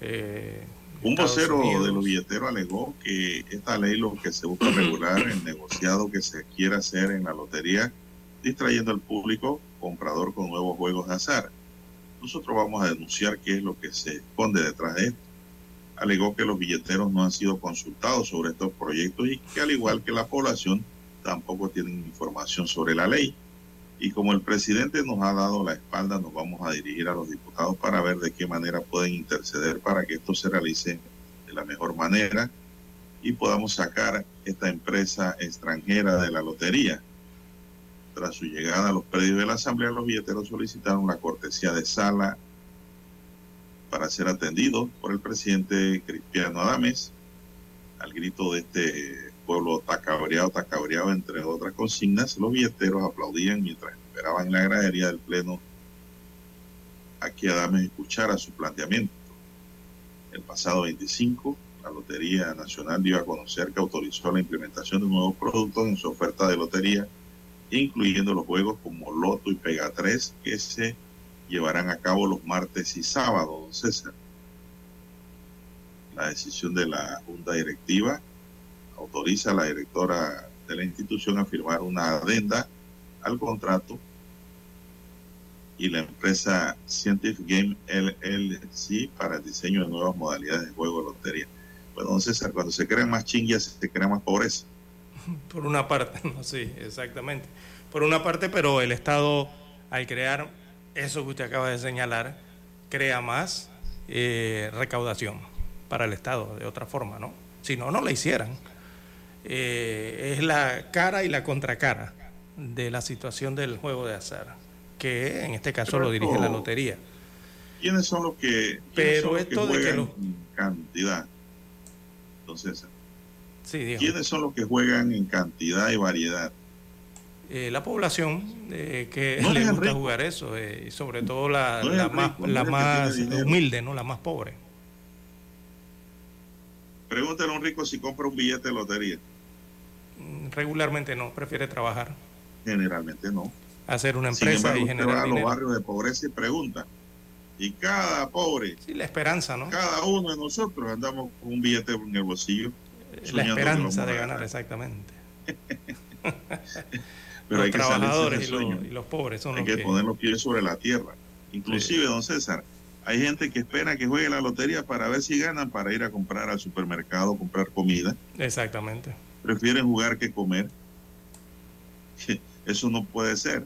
Eh, un vocero de los billeteros alegó que esta ley lo que se busca regular el negociado que se quiera hacer en la lotería, distrayendo al público comprador con nuevos juegos de azar. Nosotros vamos a denunciar qué es lo que se esconde detrás de esto. Alegó que los billeteros no han sido consultados sobre estos proyectos y que al igual que la población tampoco tienen información sobre la ley. Y como el presidente nos ha dado la espalda, nos vamos a dirigir a los diputados para ver de qué manera pueden interceder para que esto se realice de la mejor manera y podamos sacar esta empresa extranjera de la lotería. Tras su llegada a los predios de la Asamblea, los billeteros solicitaron la cortesía de sala para ser atendidos por el presidente Cristiano Adames. Al grito de este pueblo tacabreado, tacabreado, entre otras consignas, los billeteros aplaudían mientras esperaban en la gradería del Pleno a que Adames escuchara su planteamiento. El pasado 25, la Lotería Nacional dio a conocer que autorizó la implementación de nuevos productos en su oferta de lotería, incluyendo los juegos como Loto y Pega 3, que se llevarán a cabo los martes y sábados, César. La decisión de la Junta Directiva autoriza a la directora de la institución a firmar una adenda al contrato y la empresa Scientific Game LLC para el diseño de nuevas modalidades de juego de lotería. Bueno, César, cuando se crean más chingues, se crea más pobreza. Por una parte, sí, exactamente. Por una parte, pero el Estado, al crear eso que usted acaba de señalar, crea más eh, recaudación para el Estado, de otra forma, ¿no? Si no, no la hicieran. Eh, es la cara y la contracara de la situación del juego de azar, que en este caso lo dirige la lotería. ¿Quiénes son los que, Pero esto de que lo... cantidad? Entonces, ¿quiénes son los que juegan en cantidad y variedad? Eh, la población eh, que le gusta jugar eso, eh, y sobre todo la, la más, la más humilde, ¿no? la más pobre. Pregúntale a un rico si compra un billete de lotería. Regularmente no, prefiere trabajar. Generalmente no. Hacer una empresa y generar va a los barrios de pobreza y pregunta. Y cada pobre. Sí, la esperanza, ¿no? Cada uno de nosotros andamos con un billete en el bolsillo. La esperanza de ganar, exactamente. Pero los hay que trabajadores y los, y los, pobres son hay los que, poner los pies sobre la tierra. Inclusive, don César, hay gente que espera que juegue la lotería para ver si ganan para ir a comprar al supermercado, comprar comida. Exactamente. Prefieren jugar que comer. Eso no puede ser.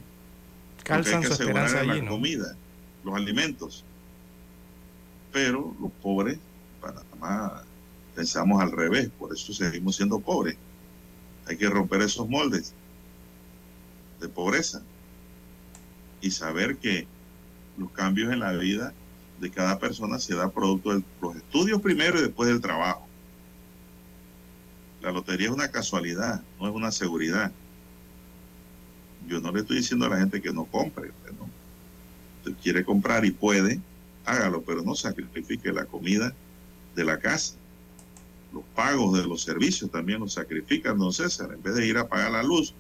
Calzan hay que esperanza la allí, ¿no? comida, los alimentos. Pero los pobres, Panamá, pensamos al revés, por eso seguimos siendo pobres. Hay que romper esos moldes de pobreza y saber que los cambios en la vida de cada persona se da producto de los estudios primero y después del trabajo. La lotería es una casualidad, no es una seguridad. Yo no le estoy diciendo a la gente que no compre, ¿no? Usted quiere comprar y puede, hágalo, pero no sacrifique la comida de la casa. Los pagos de los servicios también los sacrifican, don César, en vez de ir a pagar la luz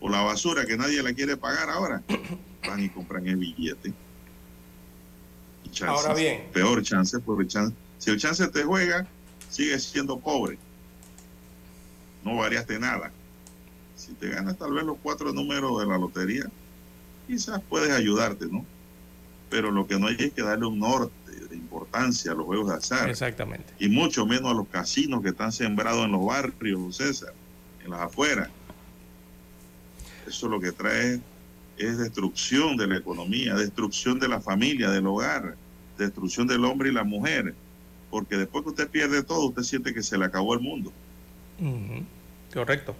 o la basura que nadie la quiere pagar ahora, van y compran el billete. Chances, Ahora bien. Peor chance, porque chance, si el chance te juega, sigue siendo pobre. No variaste nada. Si te ganas tal vez los cuatro números de la lotería, quizás puedes ayudarte, ¿no? Pero lo que no hay es que darle un norte de importancia a los juegos de azar. Exactamente. Y mucho menos a los casinos que están sembrados en los barrios, César, en las afueras. Eso lo que trae es destrucción de la economía, destrucción de la familia, del hogar, destrucción del hombre y la mujer. Porque después que usted pierde todo, usted siente que se le acabó el mundo. Correcto.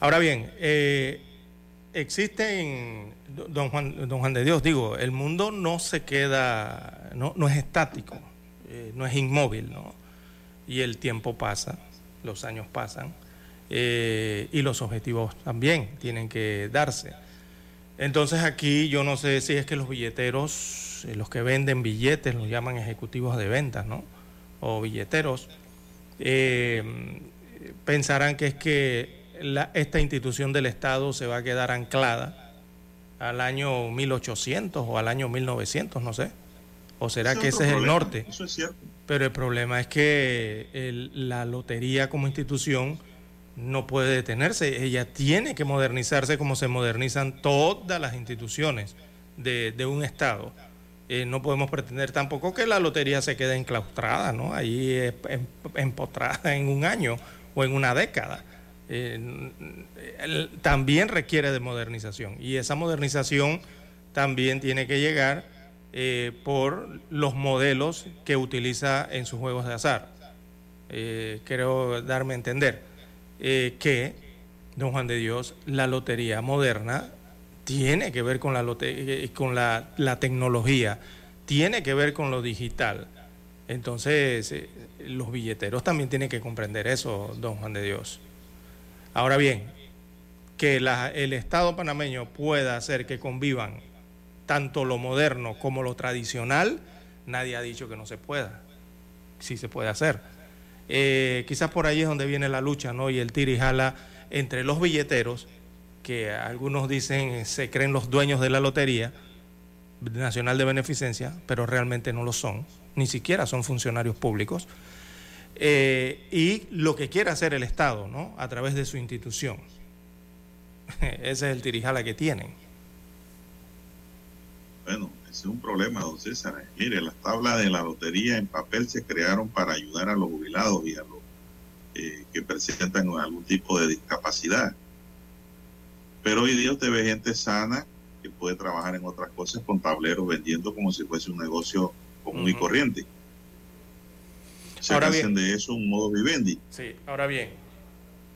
Ahora bien, eh, existen, don Juan, don Juan de Dios, digo, el mundo no se queda, no, no es estático, eh, no es inmóvil, ¿no? Y el tiempo pasa, los años pasan, eh, y los objetivos también tienen que darse. Entonces aquí yo no sé si es que los billeteros, los que venden billetes, los llaman ejecutivos de ventas, ¿no? O billeteros, pensarán que es que la, esta institución del Estado se va a quedar anclada al año 1800 o al año 1900, no sé. ¿O será que es ese es el norte? Eso es cierto. Pero el problema es que el- la lotería como institución no puede detenerse. Ella tiene que modernizarse como se modernizan todas las instituciones de, de un Estado. Eh, no podemos pretender tampoco que la lotería se quede enclaustrada, ¿no? Ahí eh, em- empotrada en un año o en una década. También requiere de modernización y esa modernización también tiene que llegar eh, por los modelos que utiliza en sus juegos de azar. Eh, creo darme a entender eh, que, don Juan de Dios, la lotería moderna tiene que ver con la, eh, con la, tecnología, tiene que ver con lo digital. Entonces, los billeteros también tienen que comprender eso, don Juan de Dios. Ahora bien, que el Estado panameño pueda hacer que convivan tanto lo moderno como lo tradicional, nadie ha dicho que no se pueda. Sí se puede hacer. Eh, quizás por ahí es donde viene la lucha, ¿no? Y el tira y jala entre los billeteros, que algunos dicen se creen los dueños de la lotería, Nacional de Beneficencia, pero realmente no lo son, ni siquiera son funcionarios públicos, eh, y lo que quiere hacer el Estado, ¿no? A través de su institución. Ese es el tirijala que tienen. Bueno, ese es un problema, don César. Mire, las tablas de la lotería en papel se crearon para ayudar a los jubilados y a los eh, que presentan algún tipo de discapacidad. Pero hoy día usted ve gente sana que puede trabajar en otras cosas con tableros vendiendo como si fuese un negocio común y corriente. Se hacen de eso un modo vivendi. Sí, ahora bien,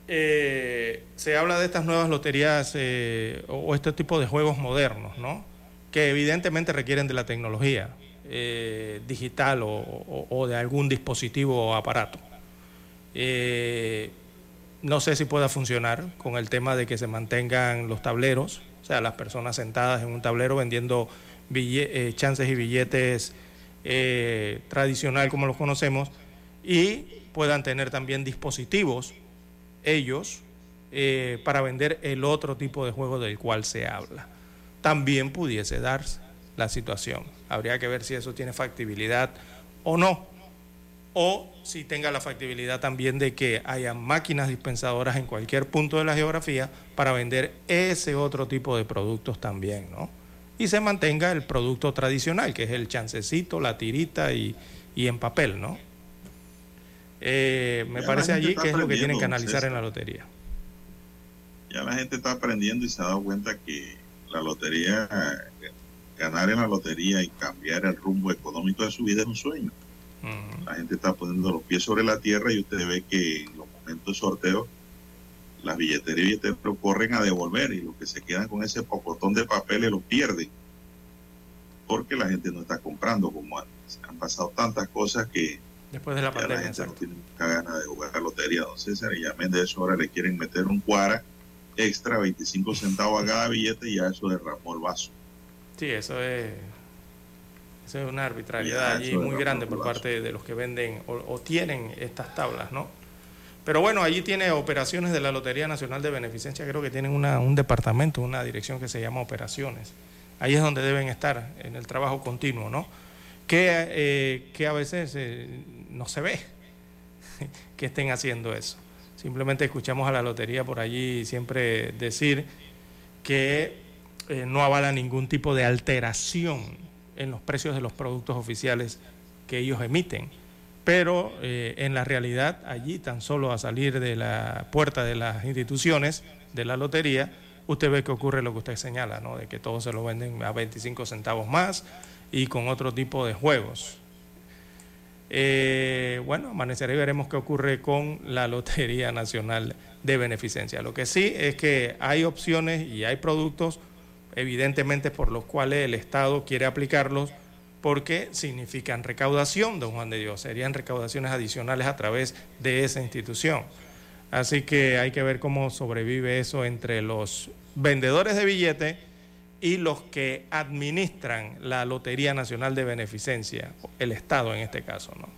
eh, se habla de estas nuevas loterías eh, o, este tipo de juegos modernos, ¿no? Que evidentemente requieren de la tecnología eh, digital o, de algún dispositivo o aparato. no sé si pueda funcionar con el tema de que se mantengan los tableros o sea, las personas sentadas en un tablero vendiendo eh, chances y billetes eh, tradicional como los conocemos y puedan tener también dispositivos ellos eh, para vender el otro tipo de juego del cual se habla. También pudiese darse la situación. Habría que ver si eso tiene factibilidad o no. O si tenga la factibilidad también de que haya máquinas dispensadoras en cualquier punto de la geografía para vender ese otro tipo de productos también, ¿no? Y se mantenga el producto tradicional, que es el chancecito, la tirita y, en papel, ¿no? Eh, me parece allí que es lo que tienen que analizar en la lotería. Ya la gente está aprendiendo y se ha dado cuenta que la lotería, ganar en la lotería y cambiar el rumbo económico de su vida es un sueño. La gente está poniendo los pies sobre la tierra y usted ve que en los momentos de sorteo las billeterías y billeteros corren a devolver y los que se quedan con ese pocotón de papeles lo pierden porque la gente no está comprando como antes. Han pasado tantas cosas que después de la pandemia la gente no tiene mucha ganas de jugar a lotería, don César, y ya de eso ahora le quieren meter un cuara extra, 25 centavos a cada billete y ya eso derramó el vaso. Sí, eso es es una arbitrariedad allí muy grande por parte de los que venden o, tienen estas tablas, ¿no? Pero bueno, allí tiene operaciones de la Lotería Nacional de Beneficencia, creo que tienen un departamento, una dirección que se llama operaciones. Ahí es donde deben estar, en el trabajo continuo, ¿no? Que, eh, que a veces eh, no se ve que estén haciendo eso. Simplemente escuchamos a la lotería por allí siempre decir que eh, no avala ningún tipo de alteración en los precios de los productos oficiales que ellos emiten. Pero eh, en la realidad, allí tan solo a salir de la puerta de las instituciones de la lotería, usted ve que ocurre lo que usted señala, ¿no? de que todos se lo venden a 25 centavos más y con otro tipo de juegos. Eh, bueno, amanecerá y veremos qué ocurre con la Lotería Nacional de Beneficencia. Lo que sí es que hay opciones y hay productos evidentemente por los cuales el Estado quiere aplicarlos porque significan recaudación, don Juan de Dios, serían recaudaciones adicionales a través de esa institución. Así que hay que ver cómo sobrevive eso entre los vendedores de billetes y los que administran la Lotería Nacional de Beneficencia, el Estado en este caso, ¿no?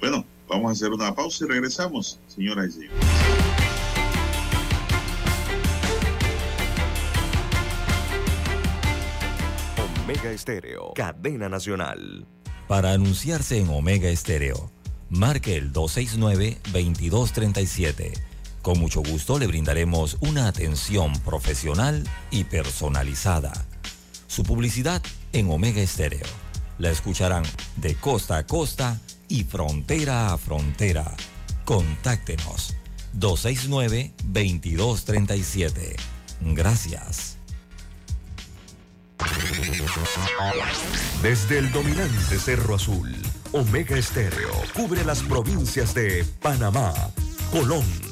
Bueno, vamos a hacer una pausa y regresamos, señoras y señores. Omega Estéreo, cadena nacional. Para anunciarse en Omega Estéreo, marque el 269-2237. Con mucho gusto le brindaremos una atención profesional y personalizada. Su publicidad en Omega Estéreo. La escucharán de costa a costa y frontera a frontera. Contáctenos 269-2237. Gracias. Desde el dominante Cerro Azul, Omega Estéreo cubre las provincias de Panamá, Colón,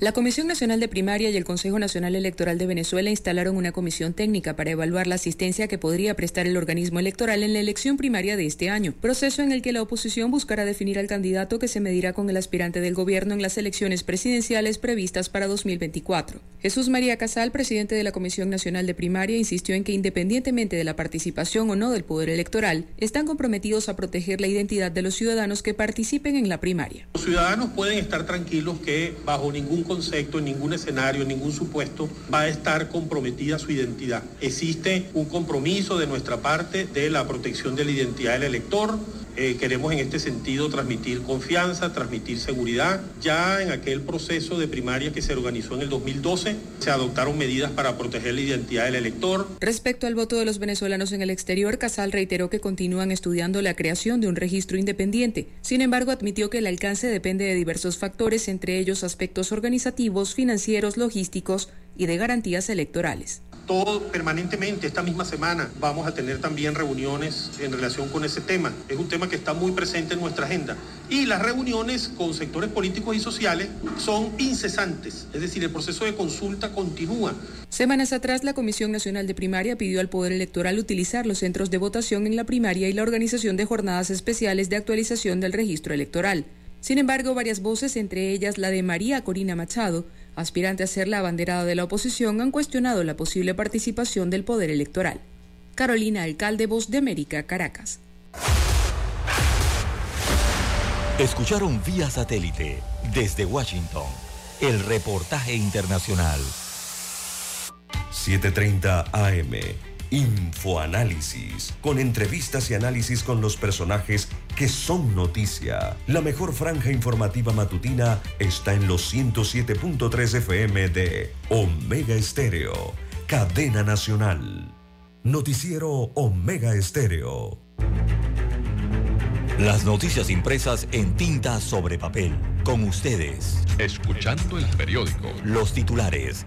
La Comisión Nacional de Primaria y el Consejo Nacional Electoral de Venezuela instalaron una comisión técnica para evaluar la asistencia que podría prestar el organismo electoral en la elección primaria de este año, proceso en el que la oposición buscará definir al candidato que se medirá con el aspirante del gobierno en las elecciones presidenciales previstas para 2024. Jesús María Casal, presidente de la Comisión Nacional de Primaria, insistió en que independientemente de la participación o no del poder electoral, están comprometidos a proteger la identidad de los ciudadanos que participen en la primaria. Los ciudadanos pueden estar tranquilos que bajo ningún concepto, en ningún escenario, en ningún supuesto va a estar comprometida su identidad. Existe un compromiso de nuestra parte de la protección de la identidad del elector, eh, queremos en este sentido transmitir confianza, transmitir seguridad. Ya en aquel proceso de primaria que se organizó en el 2012, se adoptaron medidas para proteger la identidad del elector. Respecto al voto de los venezolanos en el exterior, Casal reiteró que continúan estudiando la creación de un registro independiente. Sin embargo, admitió que el alcance depende de diversos factores, entre ellos aspectos organizativos, financieros, logísticos y de garantías electorales todo permanentemente. Esta misma semana vamos a tener también reuniones en relación con ese tema. Es un tema que está muy presente en nuestra agenda. Y las reuniones con sectores políticos y sociales son incesantes, es decir, el proceso de consulta continúa. Semanas atrás, la Comisión Nacional de Primaria pidió al Poder Electoral utilizar los centros de votación en la primaria y la organización de jornadas especiales de actualización del registro electoral. Sin embargo, varias voces, entre ellas la de María Corina Machado, aspirante a ser la abanderada de la oposición, han cuestionado la posible participación del poder electoral. Carolina Alcalde, Voz de América, Caracas. Escucharon vía satélite desde Washington el reportaje internacional. 7:30 AM Infoanálisis, con entrevistas y análisis con los personajes que son noticia. La mejor franja informativa matutina está en los 107.3 FM de Omega Estéreo, cadena nacional. Noticiero Omega Estéreo. Las noticias impresas en tinta sobre papel. Con ustedes. Escuchando el periódico. Los titulares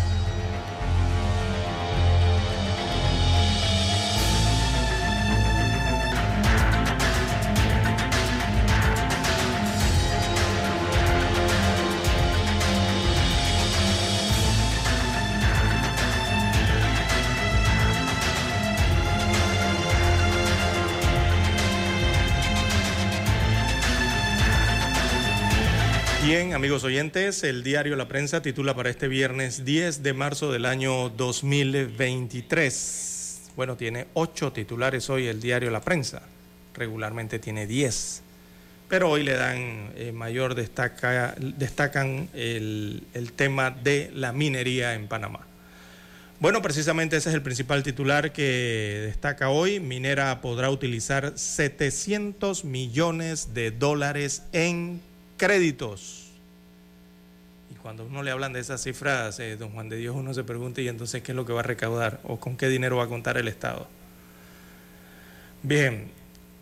Amigos oyentes, el diario La Prensa titula para este viernes 10 de marzo del año 2023. Bueno, tiene ocho titulares hoy el diario La Prensa. Regularmente tiene diez. Pero hoy le dan eh, mayor destaca, destacan el, el tema de la minería en Panamá. Bueno, precisamente ese es el principal titular que destaca hoy. Minera podrá utilizar 700 millones de dólares en créditos cuando uno le hablan de esas cifras, eh, don Juan de Dios, uno se pregunta y entonces qué es lo que va a recaudar o con qué dinero va a contar el Estado. Bien,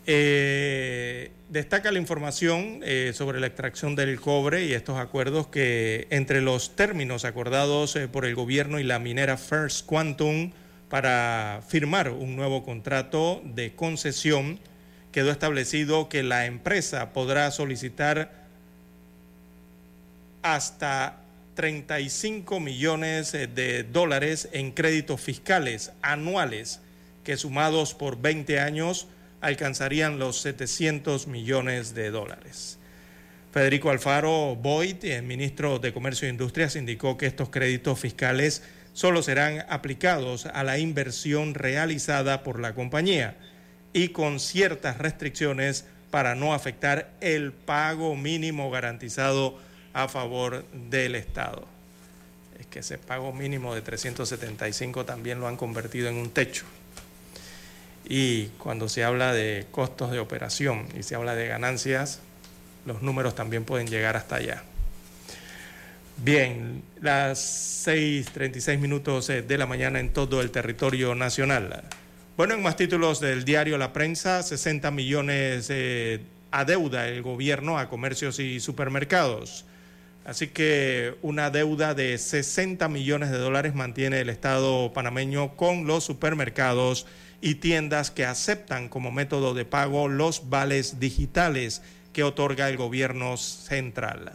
eh, destaca la información eh, sobre la extracción del cobre y estos acuerdos que entre los términos acordados por el gobierno y la minera First Quantum para firmar un nuevo contrato de concesión, quedó establecido que la empresa podrá solicitar hasta 35 millones eh, de dólares en créditos fiscales anuales que sumados por 20 años alcanzarían los 700 millones de dólares. Federico Alfaro Boyd, el ministro de Comercio e Industrias, indicó que estos créditos fiscales solo serán aplicados a la inversión realizada por la compañía y con ciertas restricciones para no afectar el pago mínimo garantizado a favor del Estado. Es que ese pago mínimo de 375 también lo han convertido en un techo. Y cuando se habla de costos de operación y se habla de ganancias, los números también pueden llegar hasta allá. Bien, las 6.36 minutos de la mañana en todo el territorio nacional. Bueno, en más títulos del diario La Prensa, 60 millones eh, adeuda el gobierno a comercios y supermercados. Así que una deuda de 60 millones de dólares mantiene el Estado panameño con los supermercados y tiendas que aceptan como método de pago los vales digitales que otorga el gobierno central.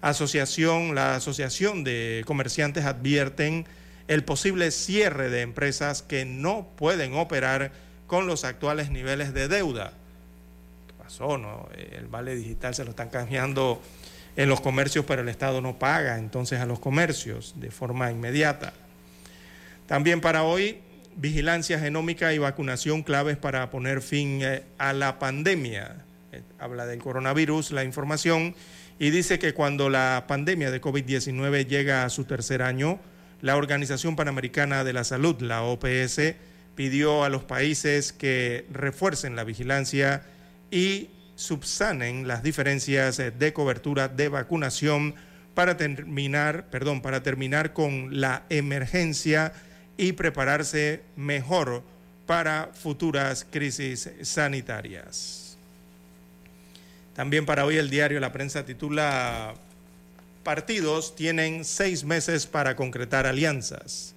Asociación, la Asociación de Comerciantes advierten el posible cierre de empresas que no pueden operar con los actuales niveles de deuda. ¿Qué pasó? No? El vale digital se lo están cambiando en los comercios, pero el Estado no paga entonces a los comercios de forma inmediata. También para hoy, vigilancia genómica y vacunación claves para poner fin eh, a la pandemia. Eh, habla del coronavirus, la información, y dice que cuando la pandemia de COVID-19 llega a su tercer año, la Organización Panamericana de la Salud, la OPS, pidió a los países que refuercen la vigilancia y subsanen las diferencias de cobertura de vacunación para terminar, perdón, para terminar con la emergencia y prepararse mejor para futuras crisis sanitarias. También para hoy el diario La Prensa titula Partidos tienen seis meses para concretar alianzas.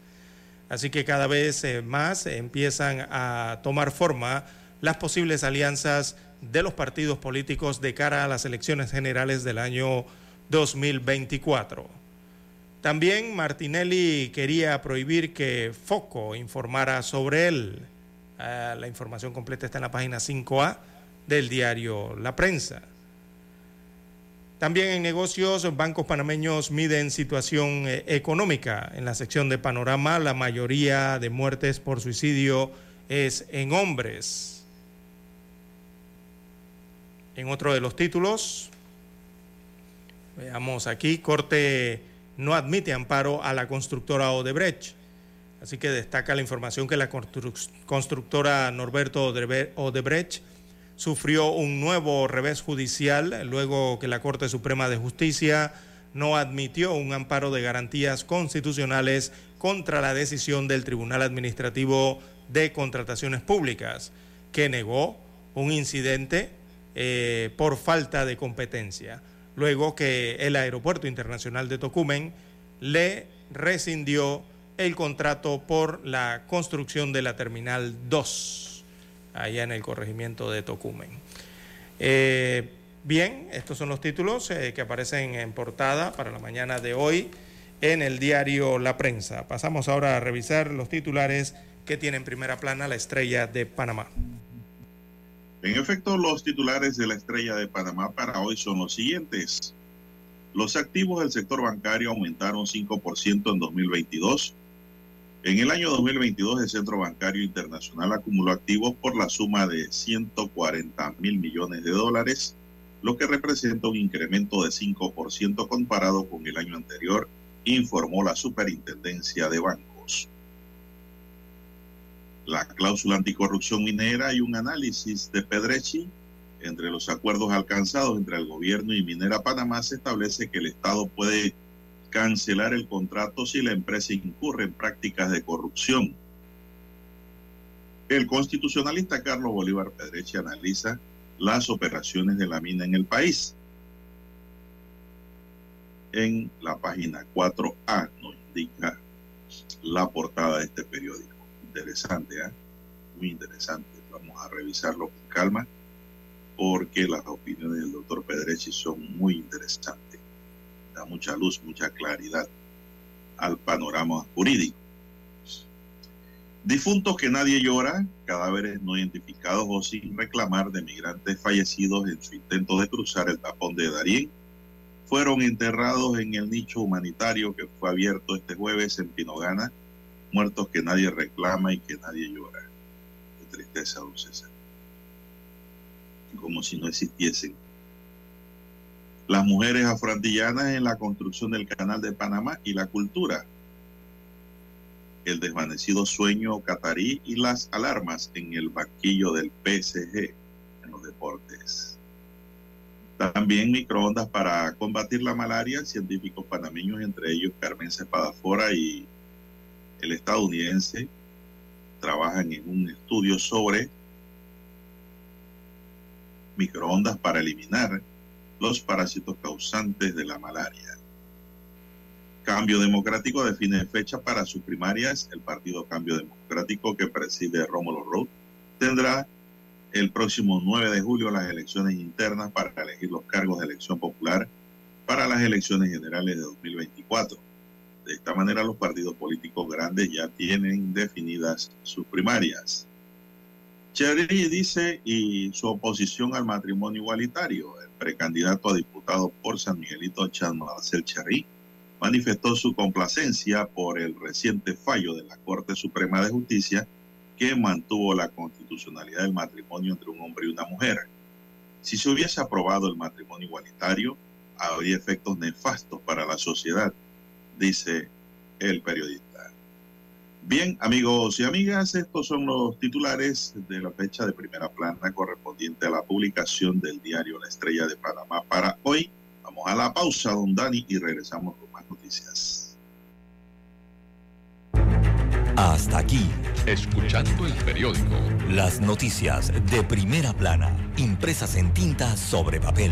Así que cada vez eh, más empiezan a tomar forma las posibles alianzas de los partidos políticos de cara a las elecciones generales del año 2024. También Martinelli quería prohibir que Foco informara sobre él. Ah, la información completa está en la página 5A del diario La Prensa. También en negocios, bancos panameños miden situación eh, económica. En la sección de panorama, la mayoría de muertes por suicidio es en hombres. En otro de los títulos, veamos aquí, Corte no admite amparo a la constructora Odebrecht. Así que destaca la información que la constructora Norberto Odebrecht sufrió un nuevo revés judicial luego que la Corte Suprema de Justicia no admitió un amparo de garantías constitucionales contra la decisión del Tribunal Administrativo de Contrataciones Públicas, que negó un incidente eh, por falta de competencia luego que el Aeropuerto Internacional de Tocumen le rescindió el contrato por la construcción de la Terminal 2, allá en el corregimiento de Tocumen. Eh, bien, estos son los títulos eh, que aparecen en portada para la mañana de hoy en el diario La Prensa. Pasamos ahora a revisar los titulares que tienen primera plana la estrella de Panamá. En efecto, los titulares de la estrella de Panamá para hoy son los siguientes. Los activos del sector bancario aumentaron 5% en 2022. En el año 2022, el Centro Bancario Internacional acumuló activos por la suma de 140 mil millones de dólares, lo que representa un incremento de 5% comparado con el año anterior, informó la Superintendencia de Bancos la cláusula anticorrupción minera y un análisis de Pedrechi entre los acuerdos alcanzados entre el gobierno y Minera Panamá se establece que el Estado puede cancelar el contrato si la empresa incurre en prácticas de corrupción. El constitucionalista Carlos Bolívar Pedrechi analiza las operaciones de la mina en el país. En la página 4A nos indica la portada de este periódico interesante, ¿eh? muy interesante. Vamos a revisarlo con calma porque las opiniones del doctor Pedrechi son muy interesantes. Da mucha luz, mucha claridad al panorama jurídico. Difuntos que nadie llora, cadáveres no identificados o sin reclamar de migrantes fallecidos en su intento de cruzar el tapón de Darién, fueron enterrados en el nicho humanitario que fue abierto este jueves en Pinogana, muertos que nadie reclama y que nadie llora. Qué tristeza, don César. Como si no existiesen. Las mujeres afrantillanas en la construcción del canal de Panamá y la cultura. El desvanecido sueño catarí y las alarmas en el banquillo del PSG en los deportes. También microondas para combatir la malaria, científicos panameños, entre ellos Carmen Cepadafora y el estadounidense trabajan en un estudio sobre microondas para eliminar los parásitos causantes de la malaria. Cambio Democrático define fecha para sus primarias. El partido Cambio Democrático que preside Rómulo Roth tendrá el próximo 9 de julio las elecciones internas para elegir los cargos de elección popular para las elecciones generales de 2024. De esta manera los partidos políticos grandes ya tienen definidas sus primarias. Cherry dice y su oposición al matrimonio igualitario. El precandidato a diputado por San Miguelito, Chan Marcel Cherry, manifestó su complacencia por el reciente fallo de la Corte Suprema de Justicia que mantuvo la constitucionalidad del matrimonio entre un hombre y una mujer. Si se hubiese aprobado el matrimonio igualitario, habría efectos nefastos para la sociedad, dice el periodista. Bien, amigos y amigas, estos son los titulares de la fecha de primera plana correspondiente a la publicación del diario La Estrella de Panamá para hoy. Vamos a la pausa, don Dani, y regresamos con más noticias. Hasta aquí, escuchando el periódico. Las noticias de primera plana, impresas en tinta sobre papel.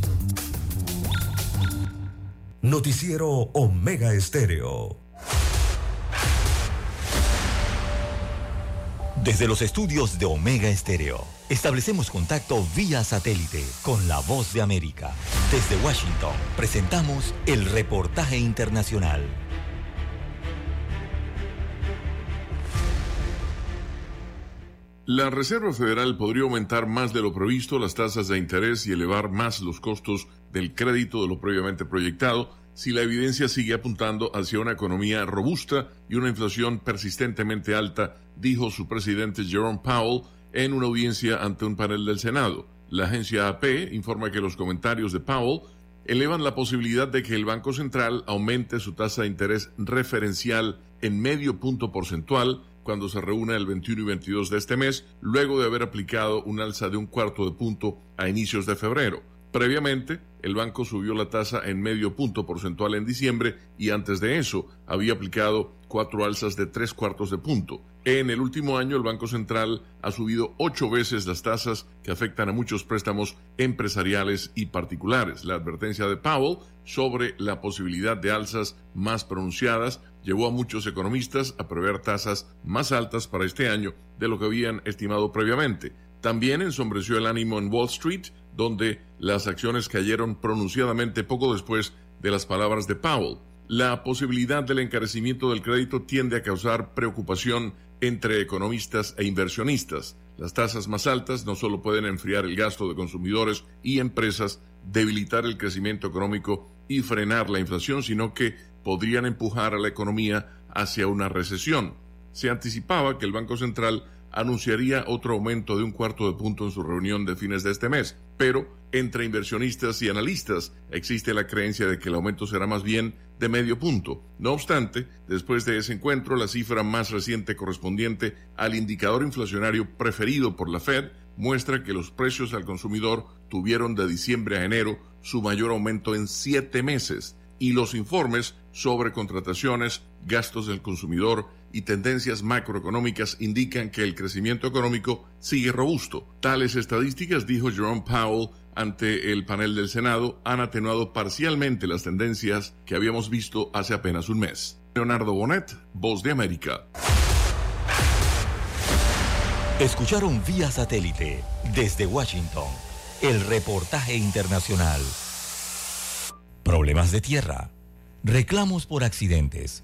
Noticiero Omega Estéreo. Desde los estudios de Omega Estéreo, establecemos contacto vía satélite con la voz de América. Desde Washington, presentamos el reportaje internacional. La Reserva Federal podría aumentar más de lo previsto las tasas de interés y elevar más los costos del crédito de lo previamente proyectado si la evidencia sigue apuntando hacia una economía robusta y una inflación persistentemente alta, dijo su presidente Jerome Powell en una audiencia ante un panel del Senado. La agencia AP informa que los comentarios de Powell elevan la posibilidad de que el Banco Central aumente su tasa de interés referencial en medio punto porcentual cuando se reúne el 21 y 22 de este mes, luego de haber aplicado un alza de un cuarto de punto a inicios de febrero. Previamente, el banco subió la tasa en medio punto porcentual en diciembre y antes de eso había aplicado cuatro alzas de tres cuartos de punto. En el último año, el Banco Central ha subido ocho veces las tasas que afectan a muchos préstamos empresariales y particulares. La advertencia de Powell sobre la posibilidad de alzas más pronunciadas llevó a muchos economistas a prever tasas más altas para este año de lo que habían estimado previamente. También ensombreció el ánimo en Wall Street, donde las acciones cayeron pronunciadamente poco después de las palabras de Powell. La posibilidad del encarecimiento del crédito tiende a causar preocupación entre economistas e inversionistas. Las tasas más altas no solo pueden enfriar el gasto de consumidores y empresas, debilitar el crecimiento económico y frenar la inflación, sino que podrían empujar a la economía hacia una recesión. Se anticipaba que el Banco Central anunciaría otro aumento de un cuarto de punto en su reunión de fines de este mes, pero entre inversionistas y analistas existe la creencia de que el aumento será más bien de medio punto. No obstante, después de ese encuentro, la cifra más reciente correspondiente al indicador inflacionario preferido por la Fed muestra que los precios al consumidor tuvieron de diciembre a enero su mayor aumento en siete meses y los informes sobre contrataciones, gastos del consumidor y tendencias macroeconómicas indican que el crecimiento económico sigue robusto. Tales estadísticas, dijo Jerome Powell ante el panel del Senado, han atenuado parcialmente las tendencias que habíamos visto hace apenas un mes. Leonardo Bonet, Voz de América. Escucharon vía satélite desde Washington el reportaje internacional. Problemas de tierra, reclamos por accidentes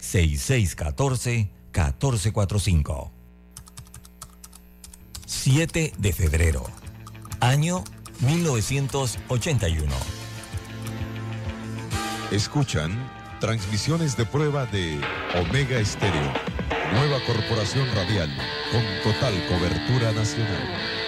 6614-1445. 7 de febrero. Año 1981. Escuchan transmisiones de prueba de Omega Estéreo, nueva corporación radial con total cobertura nacional.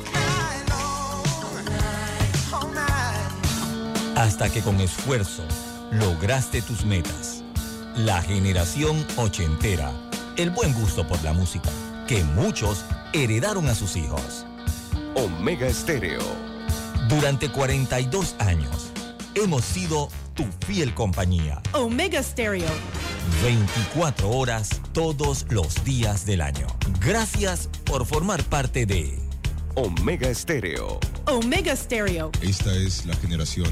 Hasta que con esfuerzo lograste tus metas. La generación ochentera, el buen gusto por la música, que muchos heredaron a sus hijos. Omega Estéreo. Durante 42 años, hemos sido tu fiel compañía. Omega Stereo. 24 horas todos los días del año. Gracias por formar parte de Omega Estéreo. Omega Stereo. Esta es la generación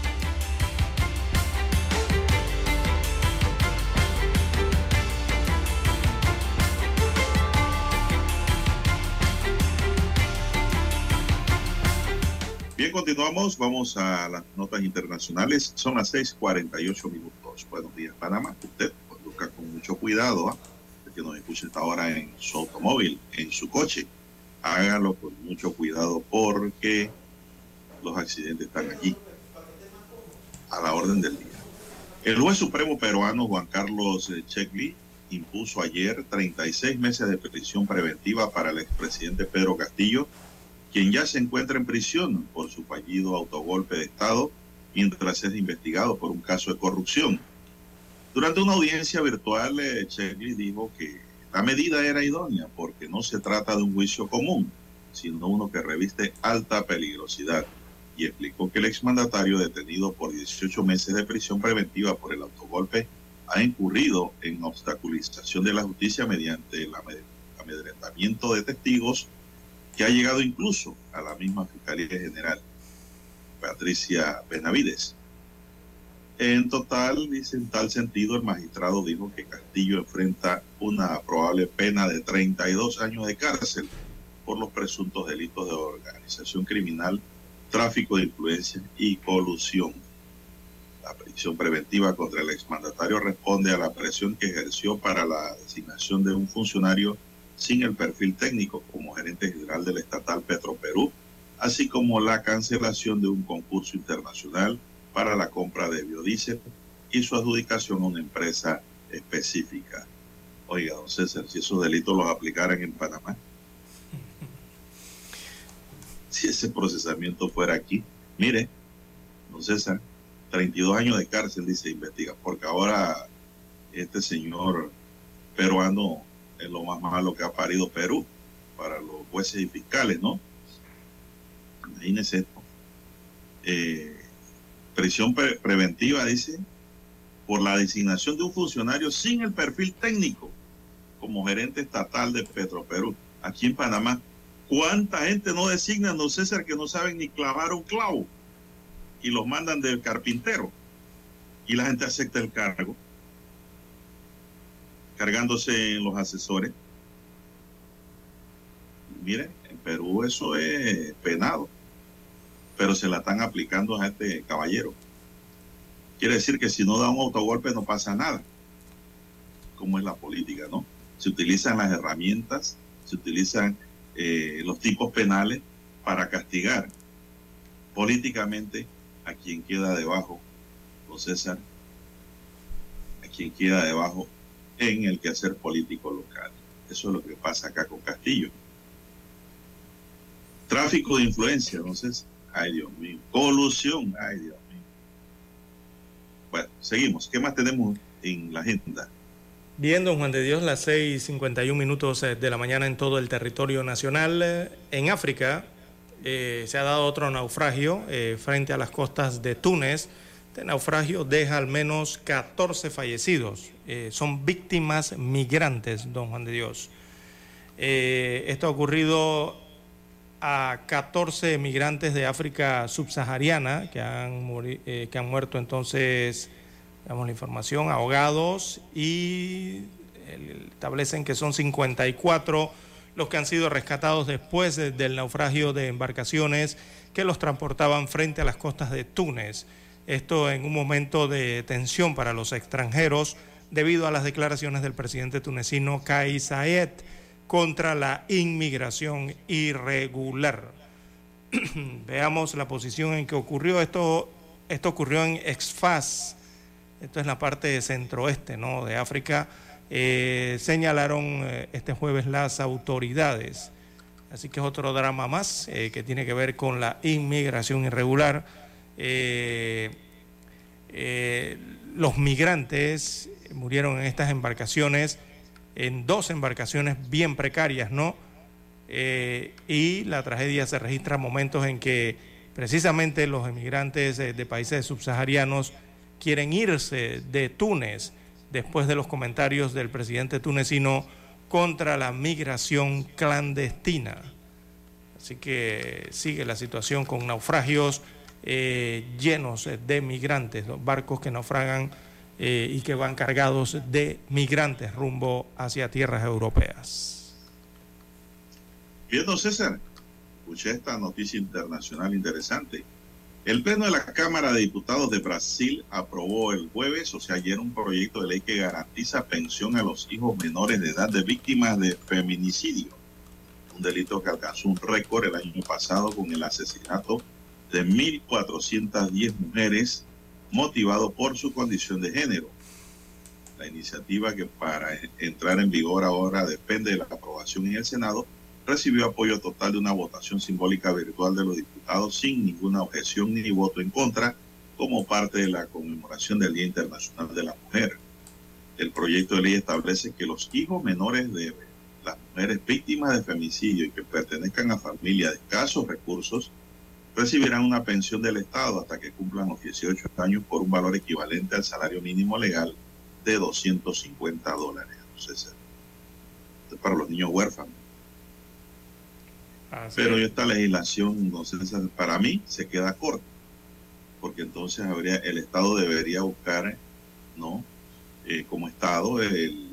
Continuamos. Vamos a las notas internacionales. Son las 6:48 minutos. Buenos días, Panamá. Usted conduzca con mucho cuidado. ¿ah? Que nos escuche esta hora en su automóvil, en su coche. Hágalo con mucho cuidado porque los accidentes están allí, a la orden del día. El juez supremo peruano Juan Carlos Checli impuso ayer 36 meses de prisión preventiva para el expresidente Pedro Castillo quien ya se encuentra en prisión por su fallido autogolpe de Estado mientras es investigado por un caso de corrupción. Durante una audiencia virtual, eh, Chegli dijo que la medida era idónea porque no se trata de un juicio común, sino uno que reviste alta peligrosidad y explicó que el exmandatario detenido por 18 meses de prisión preventiva por el autogolpe ha incurrido en obstaculización de la justicia mediante el amedrentamiento de testigos ha llegado incluso a la misma Fiscalía General, Patricia Benavides. En total, dice en tal sentido, el magistrado dijo que Castillo enfrenta una probable pena de 32 años de cárcel por los presuntos delitos de organización criminal, tráfico de influencias y colusión. La prisión preventiva contra el exmandatario responde a la presión que ejerció para la designación de un funcionario sin el perfil técnico como gerente general del estatal Petroperú, así como la cancelación de un concurso internacional para la compra de biodiesel y su adjudicación a una empresa específica. Oiga, don César, si esos delitos los aplicaran en Panamá, si ese procesamiento fuera aquí, mire, don César, 32 años de cárcel, dice investiga, porque ahora este señor peruano es lo más malo que ha parido Perú para los jueces y fiscales, ¿no? Imagínense esto. Eh, prisión pre preventiva, dice, por la designación de un funcionario sin el perfil técnico como gerente estatal de Petroperú, aquí en Panamá. ¿Cuánta gente no designan, don César, que no saben ni clavar un clavo? Y los mandan del carpintero. Y la gente acepta el cargo cargándose los asesores. Miren, en Perú eso es penado, pero se la están aplicando a este caballero. Quiere decir que si no da un autogolpe no pasa nada. Como es la política, ¿no? Se utilizan las herramientas, se utilizan eh, los tipos penales para castigar políticamente a quien queda debajo, don César, a quien queda debajo en el quehacer político local. Eso es lo que pasa acá con Castillo. Tráfico de influencia, entonces, ay Dios mío. Colusión, ay Dios mío. Bueno, seguimos. ¿Qué más tenemos en la agenda? Bien, don Juan de Dios, las 6:51 minutos eh, de la mañana en todo el territorio nacional. Eh, en África eh, se ha dado otro naufragio frente a las costas de Túnez. Este naufragio deja al menos 14 fallecidos. son víctimas migrantes, don Juan de Dios. esto ha ocurrido a 14 migrantes de África subsahariana que han, que han muerto entonces Damos la información, ahogados y establecen que son 54 los que han sido rescatados después del naufragio de embarcaciones que los transportaban frente a las costas de Túnez. Esto en un momento de tensión para los extranjeros debido a las declaraciones del presidente tunecino Kais Saied contra la inmigración irregular. Veamos la posición en que ocurrió esto. Esto ocurrió en Exfaz, esto es la parte centro-oeste ¿no? de África, eh, señalaron eh, este jueves las autoridades. Así que es otro drama más eh, que tiene que ver con la inmigración irregular. Los migrantes murieron en estas embarcaciones, en dos embarcaciones bien precarias, ¿no? y la tragedia se registra en momentos en que precisamente los emigrantes de países subsaharianos quieren irse de Túnez después de los comentarios del presidente tunecino contra la migración clandestina. Así que sigue la situación con naufragios eh, llenos de migrantes, barcos que naufragan eh, y que van cargados de migrantes rumbo hacia tierras europeas. Bien, don César, escuché esta noticia internacional interesante. El Pleno de la Cámara de Diputados de Brasil aprobó el jueves, o sea, ayer, un proyecto de ley que garantiza pensión a los hijos menores de edad de víctimas de feminicidio, un delito que alcanzó un récord el año pasado con el asesinato de 1.410 mujeres motivado por su condición de género. La iniciativa que para entrar en vigor ahora depende de la aprobación en el Senado recibió apoyo total de una votación simbólica virtual de los diputados sin ninguna objeción ni voto en contra como parte de la conmemoración del Día Internacional de la Mujer. El proyecto de ley establece que los hijos menores de las mujeres víctimas de femicidio y que pertenezcan a familias de escasos recursos recibirán una pensión del Estado hasta que cumplan los 18 años por un valor equivalente al salario mínimo legal de 250 dólares. Entonces, para los niños huérfanos. Pero esta legislación, para mí se queda corta, porque entonces habría el Estado debería buscar, ¿no? Eh, como Estado el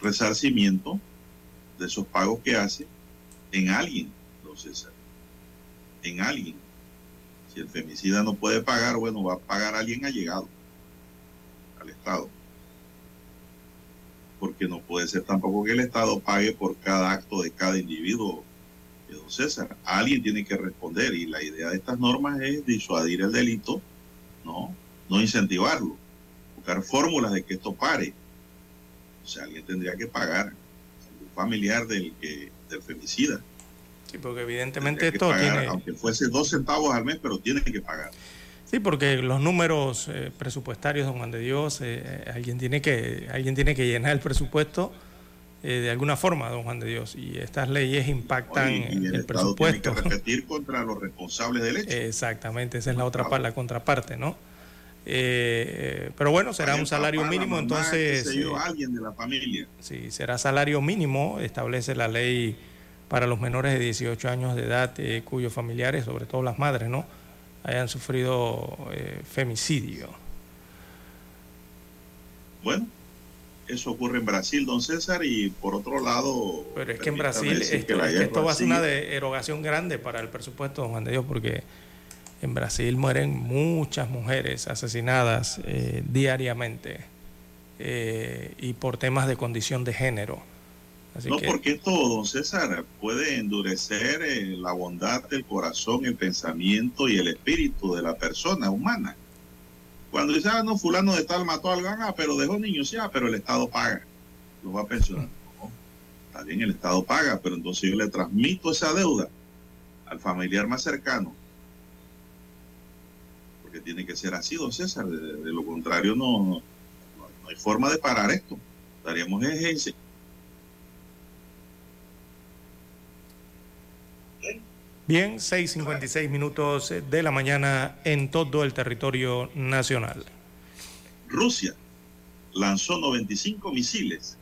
resarcimiento de esos pagos que hace en alguien, en alguien. Si el femicida no puede pagar, bueno, va a pagar a alguien allegado al Estado porque no puede ser tampoco que el Estado pague por cada acto de cada individuo. Don César, alguien tiene que responder y la idea de estas normas es disuadir el delito, no, no incentivarlo, buscar fórmulas de que esto pare. O sea, alguien tendría que pagar, un familiar del que del femicida. Sí, porque evidentemente esto tiene... Aunque fuese dos centavos al mes, pero tiene que pagar. Sí, porque los números eh, presupuestarios, don Juan de Dios, eh, eh, alguien, tiene que, alguien tiene que llenar el presupuesto de alguna forma, don Juan de Dios, y estas leyes impactan en el, presupuesto. Tiene que repetir contra los responsables del hecho. Exactamente, esa es la otra parte, la contraparte, ¿no? pero bueno, será un salario mínimo, entonces... alguien de la familia. Sí, será salario mínimo, establece la ley para los menores de 18 años de edad cuyos familiares, sobre todo las madres, ¿no? hayan sufrido eh, femicidio. Bueno, eso ocurre en Brasil, don César, y por otro lado... Pero es que en Brasil esto, va a ser una erogación grande para el presupuesto, don Juan de Dios, porque en Brasil mueren muchas mujeres asesinadas eh, diariamente eh, y por temas de condición de género no, porque esto, don César, puede endurecer eh, la bondad del corazón, el pensamiento y el espíritu de la persona humana. Cuando dice, ah, no, fulano de tal mató al ah, pero dejó niños, ya, pero el Estado paga. Lo va a pensionar. No, está bien, el Estado paga, pero entonces yo le transmito esa deuda al familiar más cercano. Porque tiene que ser así, don César. De, lo contrario, no, no, hay forma de parar esto. Estaríamos en Bien, 6.56 minutos de la mañana en todo el territorio nacional. Rusia lanzó 95 misiles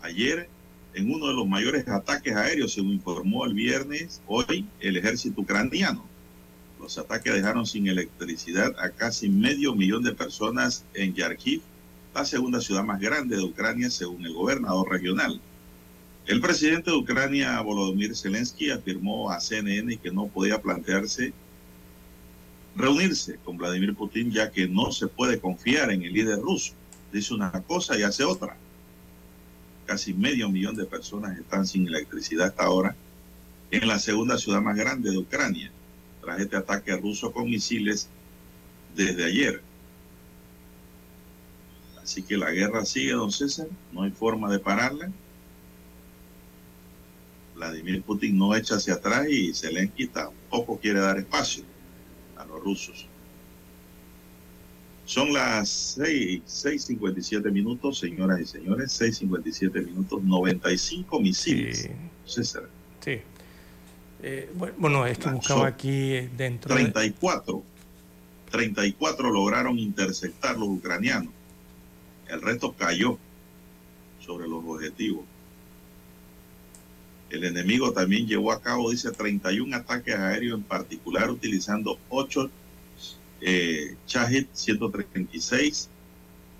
ayer en uno de los mayores ataques aéreos, según informó el viernes, hoy el ejército ucraniano. Los ataques dejaron sin electricidad a casi medio millón de personas en Yarkiv, la segunda ciudad más grande de Ucrania, según el gobernador regional. El presidente de Ucrania, Volodymyr Zelensky, afirmó a CNN que no podía plantearse reunirse con Vladimir Putin ya que no se puede confiar en el líder ruso. Dice una cosa y hace otra. Casi medio millón de personas están sin electricidad hasta ahora en la segunda ciudad más grande de Ucrania, tras este ataque ruso con misiles desde ayer. Así que la guerra sigue, don César, no hay forma de pararla. Vladimir Putin no echa hacia atrás y Zelensky tampoco quiere dar espacio a los rusos. Son las 6.57 minutos, señoras y señores, 6.57 minutos, 95 misiles. César. Sí. Eh, bueno, es que buscaba aquí dentro 34. 34 lograron interceptar los ucranianos. El resto cayó sobre los objetivos. El enemigo también llevó a cabo, dice, 31 ataques aéreos en particular, utilizando 8 eh, 136,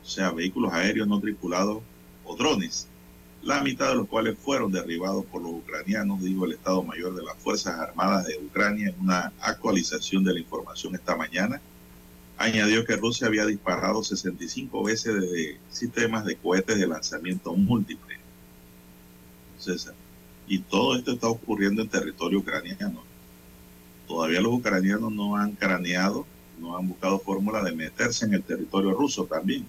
o sea, vehículos aéreos no tripulados o drones, la mitad de los cuales fueron derribados por los ucranianos, dijo el Estado Mayor de las Fuerzas Armadas de Ucrania en una actualización de la información esta mañana. Añadió que Rusia había disparado 65 veces desde sistemas de cohetes de lanzamiento múltiple. Y todo esto está ocurriendo en territorio ucraniano. Todavía los ucranianos no han craneado, no han buscado fórmula de meterse en el territorio ruso también.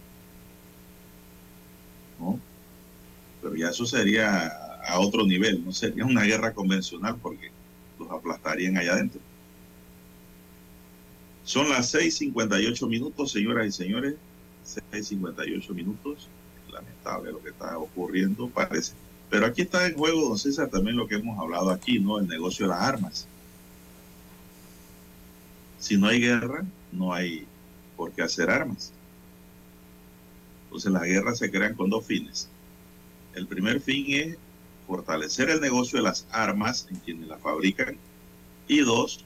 Pero ya eso sería a otro nivel, no sería una guerra convencional porque los aplastarían allá adentro. Son las 6.58 minutos, señoras y señores. 6.58 minutos. Lamentable lo que está ocurriendo, parece pero aquí está en juego, don César, también lo que hemos hablado aquí, ¿no? El negocio de las armas. Si no hay guerra, no hay por qué hacer armas. Entonces las guerras se crean con dos fines. El primer fin es fortalecer el negocio de las armas en quienes las fabrican y dos,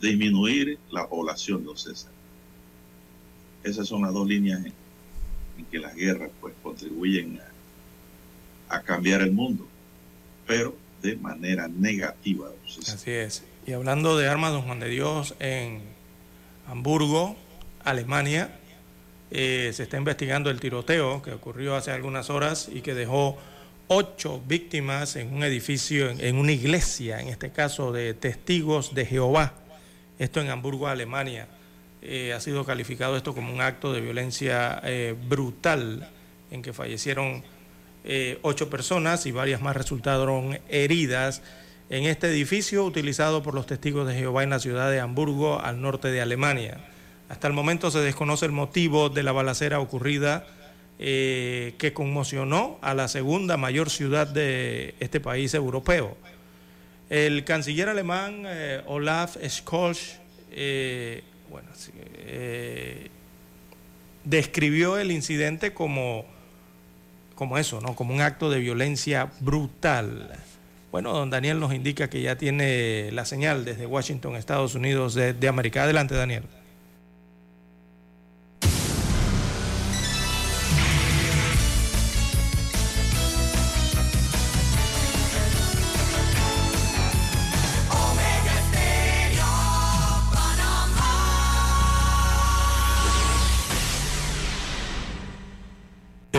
disminuir la población, don César. Esas son las dos líneas en, en que las guerras pues contribuyen a a cambiar el mundo, pero de manera negativa. Así es. Y hablando de armas, don Juan de Dios, en Hamburgo, Alemania, eh, se está investigando el tiroteo que ocurrió hace algunas horas y que dejó ocho víctimas en un edificio, en, una iglesia, en este caso de testigos de Jehová. Esto en Hamburgo, Alemania. Eh, ha sido calificado esto como un acto de violencia eh, brutal en que fallecieron eh, ocho personas y varias más resultaron heridas en este edificio utilizado por los testigos de Jehová en la ciudad de Hamburgo, al norte de Alemania. Hasta el momento se desconoce el motivo de la balacera ocurrida eh, que conmocionó a la segunda mayor ciudad de este país europeo. El canciller alemán eh, Olaf Scholz describió el incidente como como eso, ¿no? Como un acto de violencia brutal. Bueno, don Daniel nos indica que ya tiene la señal desde Washington, Estados Unidos de, de América. Adelante, Daniel.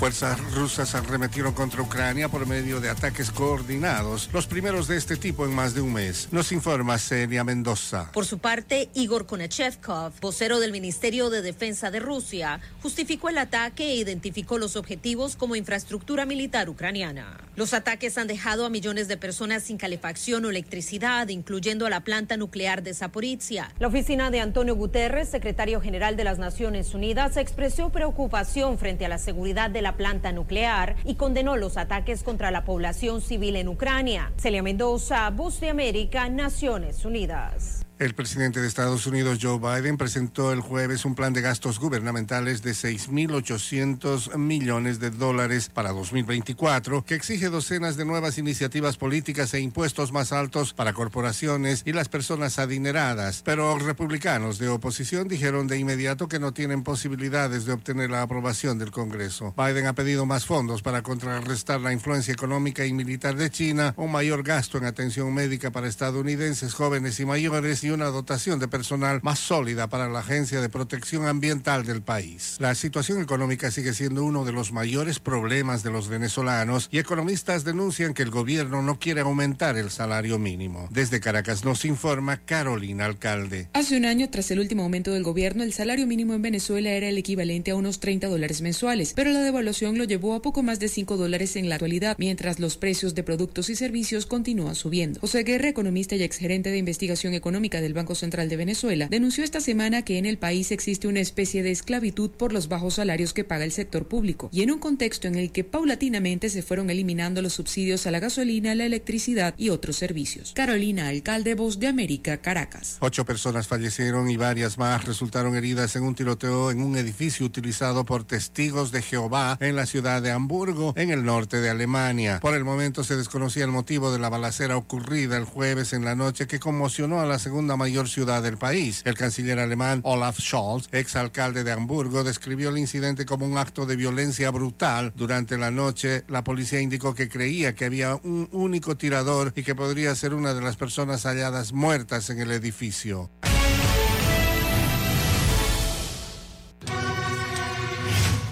Fuerzas rusas arremetieron contra Ucrania por medio de ataques coordinados, los primeros de este tipo en más de un mes. Nos informa Celia Mendoza. Por su parte, Igor Konachevkov, vocero del Ministerio de Defensa de Rusia, justificó el ataque e identificó los objetivos como infraestructura militar ucraniana. Los ataques han dejado a millones de personas sin calefacción o electricidad, incluyendo a la planta nuclear de Zaporizhia. La oficina de Antonio Guterres, secretario general de las Naciones Unidas, expresó preocupación frente a la seguridad de la planta nuclear y condenó los ataques contra la población civil en Ucrania. Celia Mendoza, Voz de América, Naciones Unidas. El presidente de Estados Unidos, Joe Biden, presentó el jueves un plan de gastos gubernamentales de 6.800 millones de dólares para 2024, que exige docenas de nuevas iniciativas políticas e impuestos más altos para corporaciones y las personas adineradas. Pero republicanos de oposición dijeron de inmediato que no tienen posibilidades de obtener la aprobación del Congreso. Biden ha pedido más fondos para contrarrestar la influencia económica y militar de China, un mayor gasto en atención médica para estadounidenses jóvenes y mayores una dotación de personal más sólida para la Agencia de Protección Ambiental del país. La situación económica sigue siendo uno de los mayores problemas de los venezolanos y economistas denuncian que el gobierno no quiere aumentar el salario mínimo. Desde Caracas nos informa Carolina Alcalde. Hace un año, tras el último aumento del gobierno, el salario mínimo en Venezuela era el equivalente a unos 30 dólares mensuales, pero la devaluación lo llevó a poco más de 5 dólares en la actualidad, mientras los precios de productos y servicios continúan subiendo. José Guerra, economista y exgerente de investigación económica del Banco Central de Venezuela, denunció esta semana que en el país existe una especie de esclavitud por los bajos salarios que paga el sector público, y en un contexto en el que paulatinamente se fueron eliminando los subsidios a la gasolina, la electricidad y otros servicios. Carolina, alcalde Voz de América, Caracas. Ocho personas fallecieron y varias más resultaron heridas en un tiroteo en un edificio utilizado por testigos de Jehová en la ciudad de Hamburgo, en el norte de Alemania. Por el momento se desconocía el motivo de la balacera ocurrida el jueves en la noche que conmocionó a la segunda mayor ciudad del país. El canciller alemán Olaf Scholz, exalcalde de Hamburgo, describió el incidente como un acto de violencia brutal. Durante la noche, la policía indicó que creía que había un único tirador y que podría ser una de las personas halladas muertas en el edificio.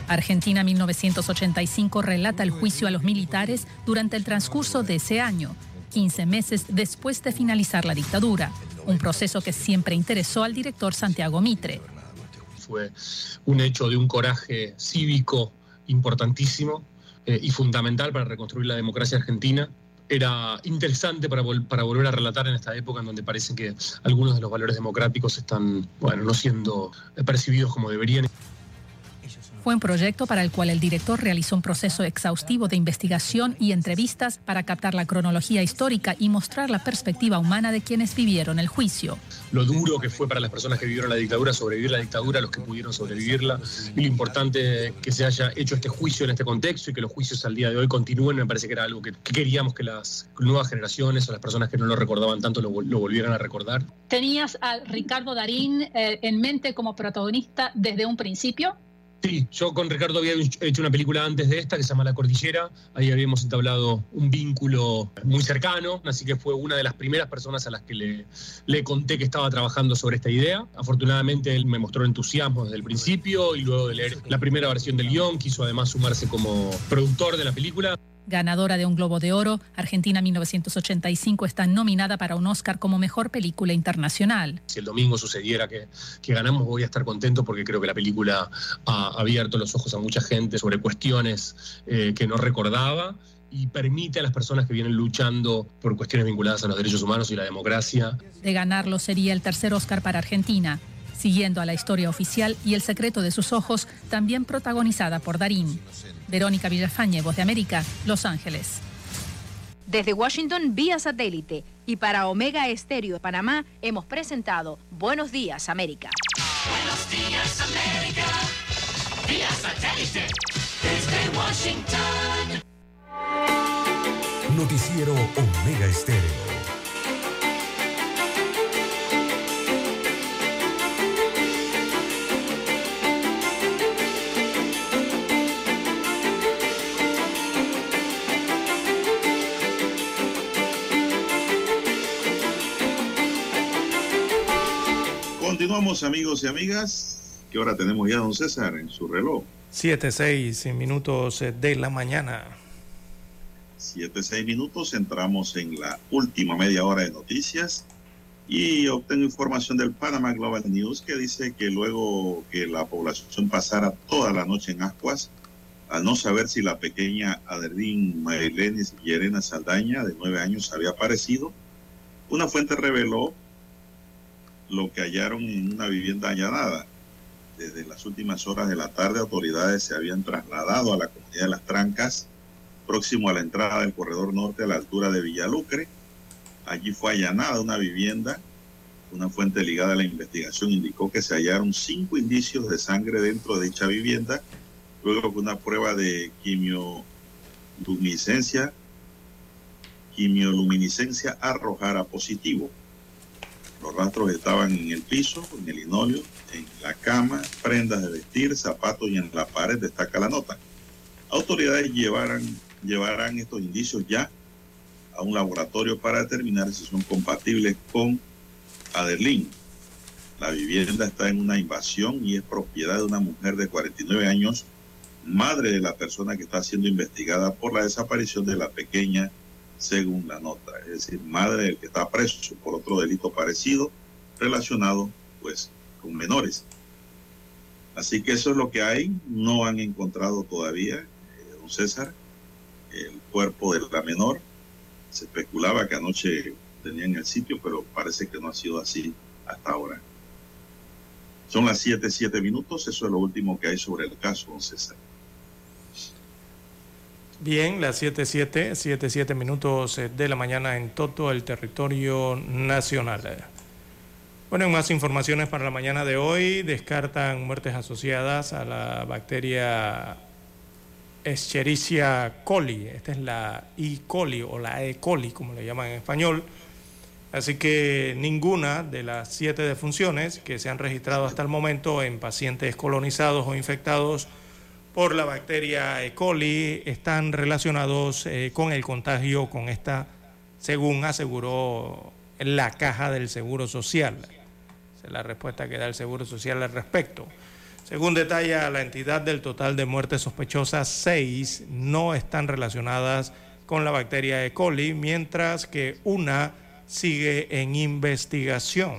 Argentina 1985 relata el juicio a los militares durante el transcurso de ese año, 15 meses después de finalizar la dictadura, un proceso que siempre interesó al director Santiago Mitre. Fue un hecho de un coraje cívico importantísimo eh, y fundamental para reconstruir la democracia argentina. Era interesante para, para volver a relatar en esta época en donde parece que algunos de los valores democráticos están, bueno, no siendo percibidos como deberían. Fue un proyecto para el cual el director realizó un proceso exhaustivo de investigación y entrevistas para captar la cronología histórica y mostrar la perspectiva humana de quienes vivieron el juicio. Lo duro que fue para las personas que vivieron la dictadura, sobrevivir la dictadura, los que pudieron sobrevivirla, y lo importante que se haya hecho este juicio en este contexto y que los juicios al día de hoy continúen, me parece que era algo que, queríamos que las nuevas generaciones o las personas que no lo recordaban tanto lo, volvieran a recordar. ¿Tenías a Ricardo Darín eh, en mente como protagonista desde un principio? Sí, yo con Ricardo había hecho una película antes de esta que se llama La Cordillera. Ahí habíamos entablado un vínculo muy cercano, así que fue una de las primeras personas a las que le, le conté que estaba trabajando sobre esta idea. Afortunadamente él me mostró entusiasmo desde el principio y luego de leer la primera versión del guion quiso además sumarse como productor de la película. Ganadora de un Globo de Oro, Argentina 1985 está nominada para un Oscar como Mejor Película Internacional. Si el domingo sucediera que, que ganamos, voy a estar contento porque creo que la película ha abierto los ojos a mucha gente sobre cuestiones eh, que no recordaba y permite a las personas que vienen luchando por cuestiones vinculadas a los derechos humanos y la democracia. De ganarlo sería el tercer Oscar para Argentina, siguiendo a la historia oficial y El secreto de sus ojos, también protagonizada por Darín. Verónica Villafañe, Voz de América, Los Ángeles. Desde Washington, vía satélite. Y para Omega Estéreo de Panamá, hemos presentado Buenos Días, América. Buenos Días, América. Vía satélite. Desde Washington. Noticiero Omega Estéreo. Continuamos amigos y amigas. ¿Qué hora tenemos ya, don César, en su reloj? 7, 6 minutos de la mañana. Siete, seis minutos. Entramos en la última media hora de noticias y obtengo información del Panama Global News que dice que luego que la población pasara toda la noche en Ascuas, al no saber si la pequeña Adeline Mailenis Llerena Saldaña, de nueve años, había aparecido, una fuente reveló lo que hallaron en una vivienda allanada. Desde las últimas horas de la tarde, autoridades se habían trasladado a la comunidad de Las Trancas, próximo a la entrada del corredor norte a la altura de Villalucre. Allí fue allanada una vivienda. Una fuente ligada a la investigación indicó que se hallaron cinco indicios de sangre dentro de dicha vivienda, luego que una prueba de quimioluminiscencia, quimioluminiscencia arrojara positivo. Los rastros estaban en el piso, en el linóleo, en la cama, prendas de vestir, zapatos y en la pared, destaca la nota. Autoridades llevarán, llevarán estos indicios ya a un laboratorio para determinar si son compatibles con Adelín. La vivienda está en una invasión y es propiedad de una mujer de 49 años, madre de la persona que está siendo investigada por la desaparición de la pequeña según la nota, es decir, madre del que está preso por otro delito parecido relacionado pues con menores. Así que eso es lo que hay, no han encontrado todavía, eh, don César, el cuerpo de la menor. Se especulaba que anoche tenían el sitio, pero parece que no ha sido así hasta ahora. Son las 7, 7 minutos, eso es lo último que hay sobre el caso, don César. Bien, las 7, 7, 7, 7 minutos eh, de la mañana en todo el territorio nacional. Bueno, en más informaciones para la mañana de hoy, descartan muertes asociadas a la bacteria Escherichia coli. Esta es la E. coli o la E. coli, como le llaman en español. Así que ninguna de las siete defunciones que se han registrado hasta el momento en pacientes colonizados o infectados por la bacteria E. coli están relacionados eh, con el contagio con esta, según aseguró la caja del Seguro Social. Esa es la respuesta que da el Seguro Social al respecto. Según detalla la entidad del total de muertes sospechosas, seis no están relacionadas con la bacteria E. coli, mientras que una sigue en investigación.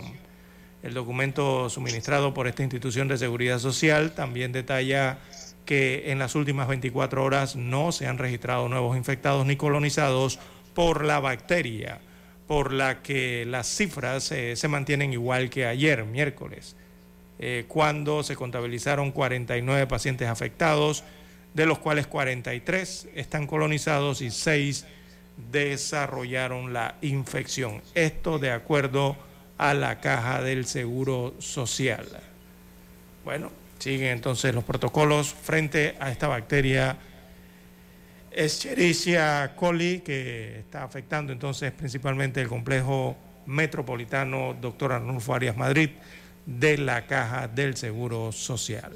El documento suministrado por esta institución de seguridad social también detalla que en las últimas 24 horas no se han registrado nuevos infectados ni colonizados por la bacteria, por la que las cifras eh, se mantienen igual que ayer, miércoles, eh, cuando se contabilizaron 49 pacientes afectados, de los cuales 43 están colonizados y 6 desarrollaron la infección. Esto de acuerdo a la caja del Seguro Social. Bueno, siguen entonces los protocolos frente a esta bacteria Escherichia coli que está afectando entonces principalmente el complejo metropolitano Dr. Arnulfo Arias Madrid de la caja del Seguro Social.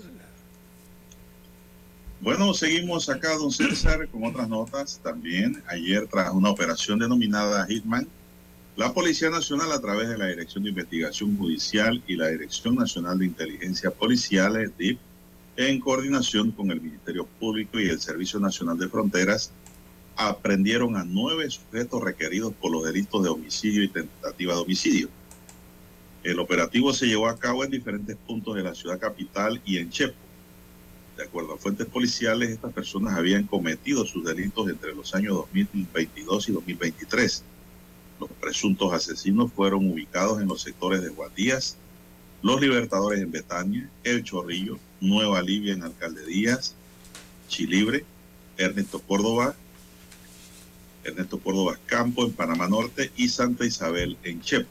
Bueno, seguimos acá, don César, con otras notas también. Ayer, tras una operación denominada Hitman, la Policía Nacional, a través de la Dirección de Investigación Judicial y la Dirección Nacional de Inteligencia Policial, DIP, en coordinación con el Ministerio Público y el Servicio Nacional de Fronteras, aprendieron a nueve sujetos requeridos por los delitos de homicidio y tentativa de homicidio. El operativo se llevó a cabo en diferentes puntos de la ciudad capital y en Chepo. De acuerdo a fuentes policiales, estas personas habían cometido sus delitos entre los años 2022 y 2023. Los presuntos asesinos fueron ubicados en los sectores de Guadías, Los Libertadores en Betania, El Chorrillo, Nueva Libia en Alcalde Díaz, Chilibre, Ernesto Córdoba, Ernesto Córdoba Campo en Panamá Norte y Santa Isabel en Chepo.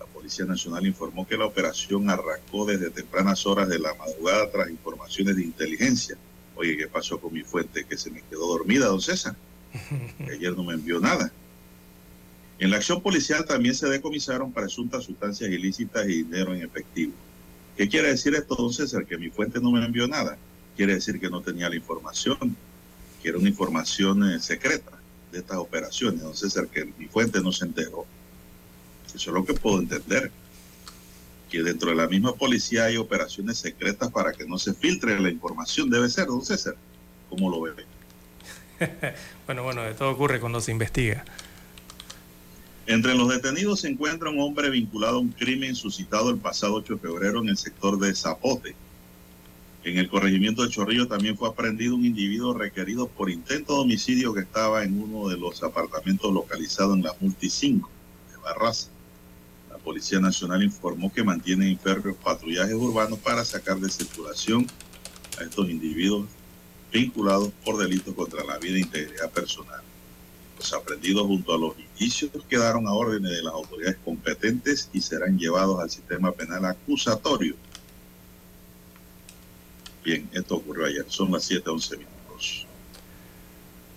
La Policía Nacional informó que la operación arrancó desde tempranas horas de la madrugada tras informaciones de inteligencia. Oye, ¿qué pasó con mi fuente que se me quedó dormida, don César? Ayer no me envió nada. En la acción policial también se decomisaron presuntas sustancias ilícitas y dinero en efectivo. ¿Qué quiere decir esto, don César? Que mi fuente no me envió nada. Quiere decir que no tenía la información, que era una información eh, secreta de estas operaciones, don César, que mi fuente no se enteró. Eso es lo que puedo entender. que dentro de la misma policía hay operaciones secretas para que no se filtre la información. Debe ser, don César. ¿Cómo lo ve? bueno, bueno, de todo ocurre cuando se investiga. Entre los detenidos se encuentra un hombre vinculado a un crimen suscitado el pasado 8 de febrero en el sector de Zapote. En el corregimiento de Chorrillo también fue aprendido un individuo requerido por intento de homicidio que estaba en uno de los apartamentos localizados en la Multi 5 de Barraza. La Policía Nacional informó que mantiene inférreos patrullajes urbanos para sacar de circulación a estos individuos vinculados por delitos contra la vida e integridad personal. Los aprendidos junto a los indicios quedaron a órdenes de las autoridades competentes y serán llevados al sistema penal acusatorio. Bien, esto ocurrió ayer. Son las 7:11 minutos.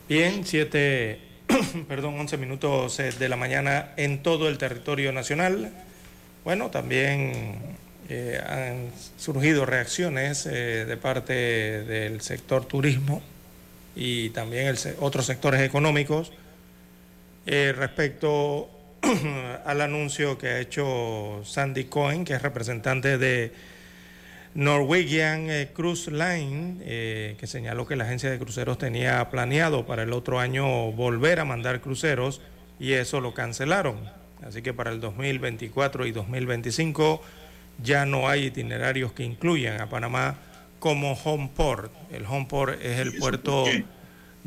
Bien, 7, perdón, 11 minutos eh, de la mañana en todo el territorio nacional. Bueno, también eh, han surgido reacciones eh, de parte del sector turismo y también otros sectores económicos eh, respecto al anuncio que ha hecho Sandy Cohen, que es representante de Norwegian eh, Cruise Line, eh, que señaló que la agencia de cruceros tenía planeado para el otro año volver a mandar cruceros y eso lo cancelaron. Así que para el 2024 y 2025 ya no hay itinerarios que incluyan a Panamá como home port. El home port es el puerto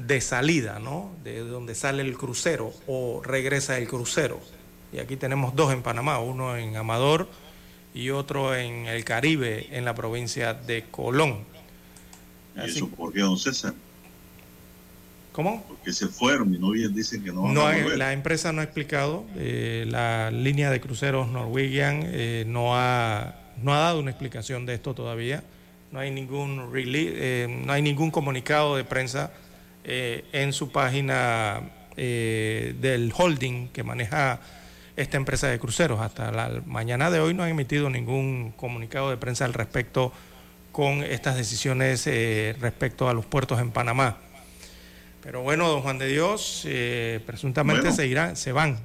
de salida, ¿no? De donde sale el crucero o regresa el crucero. Y aquí tenemos dos en Panamá, uno en Amador y otro en el Caribe, en la provincia de Colón. ¿Y eso por qué, don César? ¿Cómo? Porque se fueron y no bien dicen que no van No a volver. la empresa no ha explicado, eh, la línea de cruceros Norwegian eh, no, ha, no ha dado una explicación de esto todavía. No hay ningún, rele- eh, no hay ningún comunicado de prensa eh, en su página eh, del holding que maneja esta empresa de cruceros. Hasta la mañana de hoy no han emitido ningún comunicado de prensa al respecto con estas decisiones eh, respecto a los puertos en Panamá. Pero bueno, don Juan de Dios, eh, presuntamente Bueno. se irán, se van.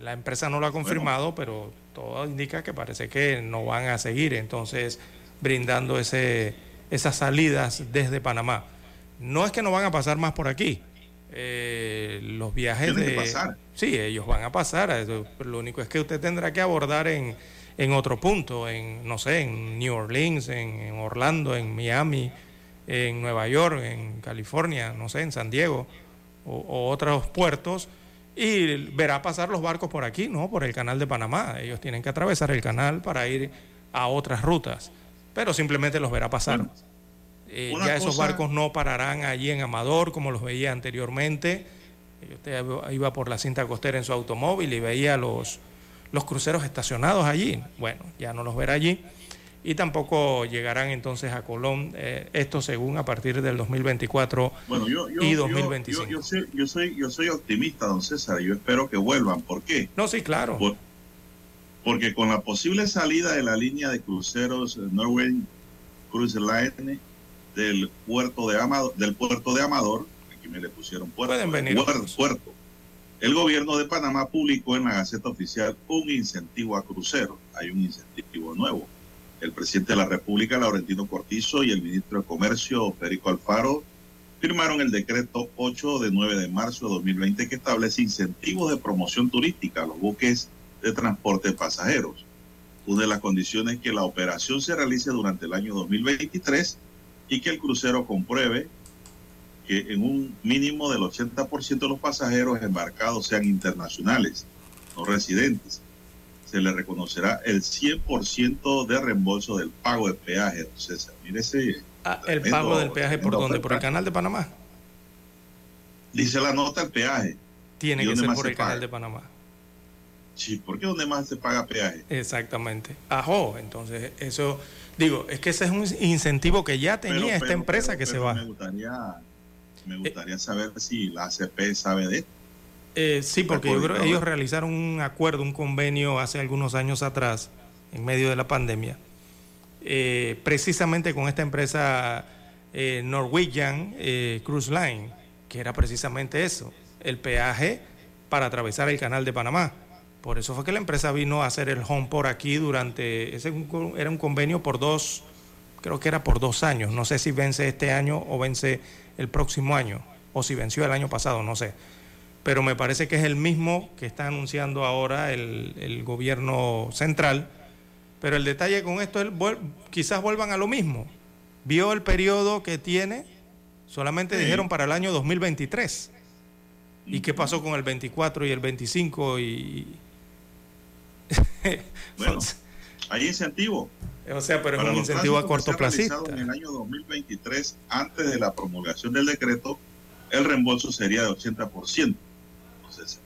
La empresa no lo ha confirmado, pero todo indica que parece que no van a seguir entonces brindando ese, esas salidas desde Panamá. No es que no van a pasar más por aquí. Eh, los viajes de... pasar. Sí, ellos van a pasar. eso- Lo único es que usted tendrá que abordar en, en otro punto, en, no sé, en New Orleans, en, en Orlando, en Miami, en Nueva York, en California, no sé, en San Diego o, o otros puertos y verá pasar los barcos por aquí, ¿no? Por el canal de Panamá. Ellos tienen que atravesar el canal para ir a otras rutas, pero simplemente los verá pasar. Eh, ya esos cosa- barcos no pararán allí en Amador como los veía anteriormente. Eh, Usted iba por la cinta costera en su automóvil y veía los, los cruceros estacionados allí. Bueno, ya no los verá allí. Y tampoco llegarán entonces a Colón, eh, esto según a partir del 2024 Bueno, yo, yo, y yo- 2025. Yo, yo soy, yo, soy, yo soy optimista, don César, yo espero que vuelvan. ¿Por qué? No, sí, claro. Por- porque con la posible salida de la línea de cruceros Norwegian Cruise Line del puerto de Amador, del puerto de Amador, aquí me le pusieron puerto, Pueden venir puer- otros. puerto. El gobierno de Panamá publicó en la Gaceta Oficial un incentivo a cruceros. Hay un incentivo nuevo. El presidente de la República, Laurentino Cortizo, y el ministro de Comercio, Federico Alfaro, firmaron el decreto 8 de 9 de marzo de 2020 que establece incentivos de promoción turística a los buques de transporte de pasajeros. Una de las condiciones es que la operación se realice durante el año 2023 y que el crucero compruebe que en un mínimo del 80% de los pasajeros embarcados sean internacionales, no residentes. Se le reconocerá el 100% de reembolso del pago de peaje. Entonces, mire ese Ah, el pago del peaje por dónde? Por el canal de Panamá. Dice la nota el peaje. Tiene ¿Y que ser por el canal paga? de Panamá. Sí, ¿por qué donde más se paga peaje? Exactamente. Ajo, entonces eso, digo, es que ese es un incentivo que ya tenía Pero- esta pero- empresa pero- que se va. Me gustaría, me gustaría saber si la ACP sabe de esto. Eh, sí, porque yo creo ellos realizaron un acuerdo, un convenio hace algunos años atrás, en medio de la pandemia, eh, precisamente con esta empresa eh, Norwegian eh, Cruise Line, que era precisamente eso, el peaje para atravesar el canal de Panamá. Por eso fue que la empresa vino a hacer el home por aquí durante, ese era un convenio por dos, creo que era por dos años, no sé si vence este año o vence el próximo año, o si venció el año pasado, no sé. Pero me parece que es el mismo que está anunciando ahora el, el gobierno central. Pero el detalle con esto es, quizás vuelvan a lo mismo. Vio el periodo que tiene, solamente dijeron para el año 2023. ¿Y qué pasó con el 24 y el 25? Y... bueno, hay incentivo. O sea, pero es un incentivo a corto plazo. En el año 2023, antes de la promulgación del decreto, el reembolso sería de 80%. Entonces,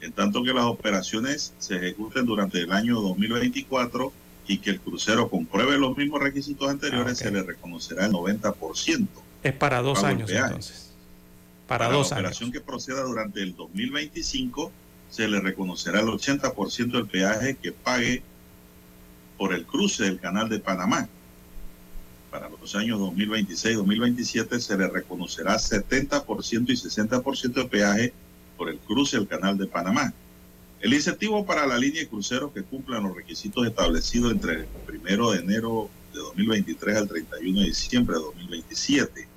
en tanto que las operaciones se ejecuten durante el año 2024 y que el crucero compruebe los mismos requisitos anteriores, ah, se le reconocerá el 90%. Es para dos años entonces. Para, dos la operación que proceda durante el 2025, se le reconocerá el 80% del peaje que pague por el cruce del canal de Panamá. Para los años 2026-2027 se le reconocerá 70% y 60% de peaje por el cruce del canal de Panamá. El incentivo para la línea de cruceros que cumplan los requisitos establecidos entre el 1 de enero de 2023 al 31 de diciembre de 2027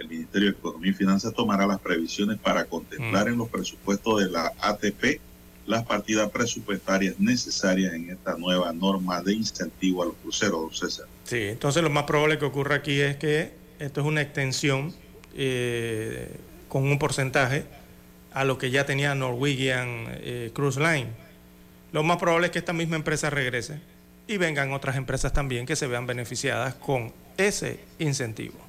el Ministerio de Economía y Finanzas tomará las previsiones para contemplar mm. en los presupuestos de la ATP las partidas presupuestarias necesarias en esta nueva norma de incentivo a los cruceros, César. Sí, entonces lo más probable que ocurra aquí es que esto es una extensión eh, con un porcentaje a lo que ya tenía Norwegian eh, Cruise Line. Lo más probable es que esta misma empresa regrese y vengan otras empresas también que se vean beneficiadas con ese incentivo.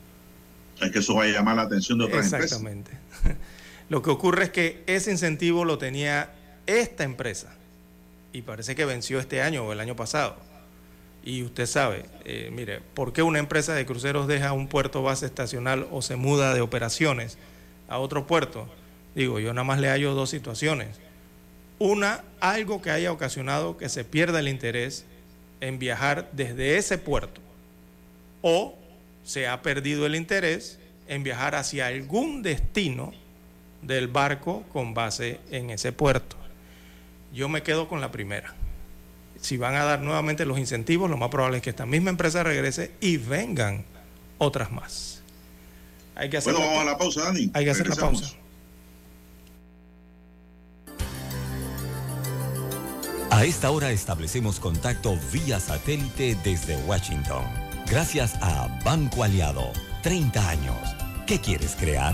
Es que eso va a llamar la atención de otras Exactamente. Lo que ocurre es que ese incentivo lo tenía esta empresa y parece que venció este año o el año pasado. Y usted sabe, eh, mire, ¿por qué una empresa de cruceros deja un puerto base estacional o se muda de operaciones a otro puerto? Digo, yo nada más le hallo dos situaciones. Una, algo que haya ocasionado que se pierda el interés en viajar desde ese puerto. O se ha perdido el interés en viajar hacia algún destino del barco con base en ese puerto. Yo me quedo con la primera. Si van a dar nuevamente los incentivos, lo más probable es que esta misma empresa regrese y vengan otras más. Hay que hacer bueno, vamos a la pausa, Dani. Hay que hacer la pausa. A esta hora establecemos contacto vía satélite desde Washington. Gracias a Banco Aliado. 30 años. ¿Qué quieres crear?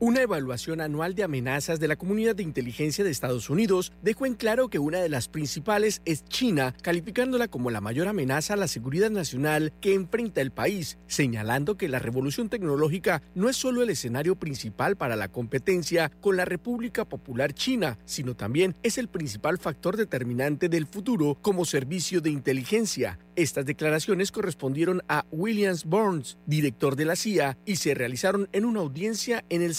Una evaluación anual de amenazas de la comunidad de inteligencia de Estados Unidos dejó en claro que una de las principales es China, calificándola como la mayor amenaza a la seguridad nacional que enfrenta el país, señalando que la revolución tecnológica no es solo el escenario principal para la competencia con la República Popular China, sino también es el principal factor determinante del futuro como servicio de inteligencia. Estas declaraciones correspondieron a Williams Burns, director de la CIA, y se realizaron en una audiencia en el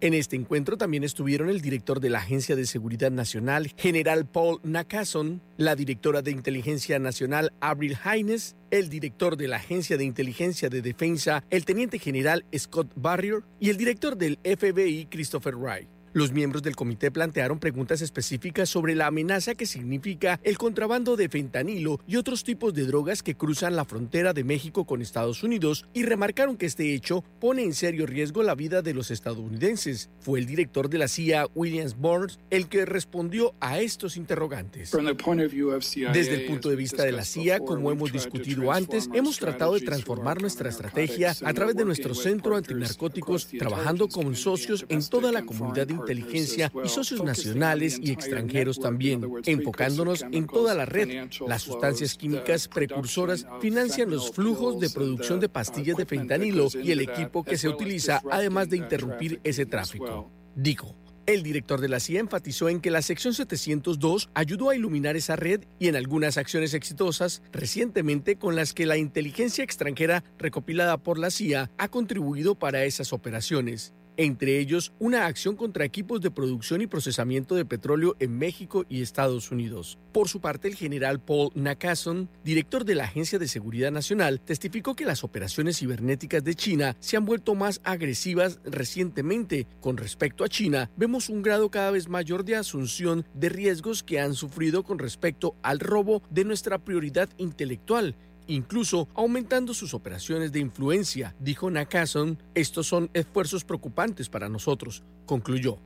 En este encuentro también estuvieron el director de la Agencia de Seguridad Nacional, general Paul Nakason, la directora de Inteligencia Nacional, Avril Haines, el director de la Agencia de Inteligencia de Defensa, el teniente general Scott Barrier, y el director del FBI, Christopher Wright. Los miembros del comité plantearon preguntas específicas sobre la amenaza que significa el contrabando de fentanilo y otros tipos de drogas que cruzan la frontera de México con Estados Unidos y remarcaron que este hecho pone en serio riesgo la vida de los estadounidenses. Fue el director de la CIA, Williams Burns, el que respondió a estos interrogantes. Desde el punto de vista de la CIA, como hemos discutido antes, hemos tratado de transformar nuestra estrategia a través de nuestro centro antinarcóticos, trabajando con socios en toda la comunidad inteligencia y socios nacionales y extranjeros también, enfocándonos en toda la red. Las sustancias químicas precursoras financian los flujos de producción de pastillas de fentanilo y el equipo que se utiliza, además de interrumpir ese tráfico. Dijo. El director de la CIA enfatizó en que la sección 702 ayudó a iluminar esa red y en algunas acciones exitosas recientemente con las que la inteligencia extranjera recopilada por la CIA ha contribuido para esas operaciones. Entre ellos una acción contra equipos de producción y procesamiento de petróleo en México y Estados Unidos. Por su parte, el general Paul Nakason, director de la Agencia de Seguridad Nacional, testificó que las operaciones cibernéticas de China se han vuelto más agresivas recientemente. Con respecto a China, vemos un grado cada vez mayor de asunción de riesgos que han sufrido con respecto al robo de nuestra prioridad intelectual incluso aumentando sus operaciones de influencia, dijo Nakason. Estos son esfuerzos preocupantes para nosotros, concluyó.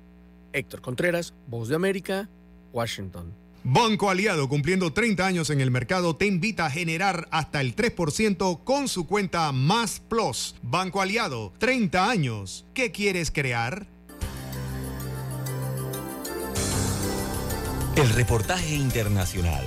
Héctor Contreras, Voz de América, Washington. Banco Aliado, cumpliendo 30 años en el mercado, te invita a generar hasta el 3% con su cuenta Más Plus. Banco Aliado, 30 años. ¿Qué quieres crear? El reportaje internacional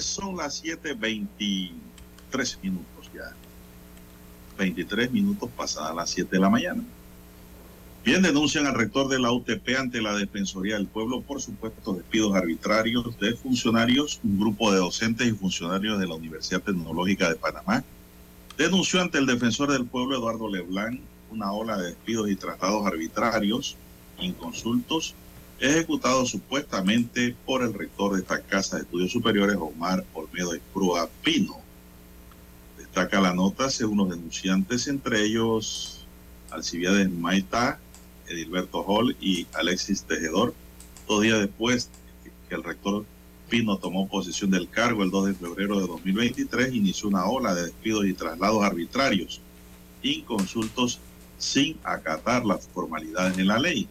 Son las 7.23 minutos ya. 23 minutos pasadas las 7 de la mañana. Bien, denuncian al rector de la UTP ante la Defensoría del Pueblo por supuestos despidos arbitrarios de funcionarios. Un grupo de docentes y funcionarios de la Universidad Tecnológica de Panamá denunció ante el defensor del pueblo, Eduardo Leblanc, una ola de despidos y tratados arbitrarios, inconsultos, ejecutados supuestamente por el rector de esta Casa de Estudios Superiores, Omar Olmedo Esprua Pino. Destaca la nota según los denunciantes, entre ellos Alcibiades Maita, Edilberto Hall y Alexis Tejedor, dos días después que el rector Pino tomó posesión del cargo el 2 de febrero de 2023, inició una ola de despidos y traslados arbitrarios, inconsultos sin acatar las formalidades en la ley.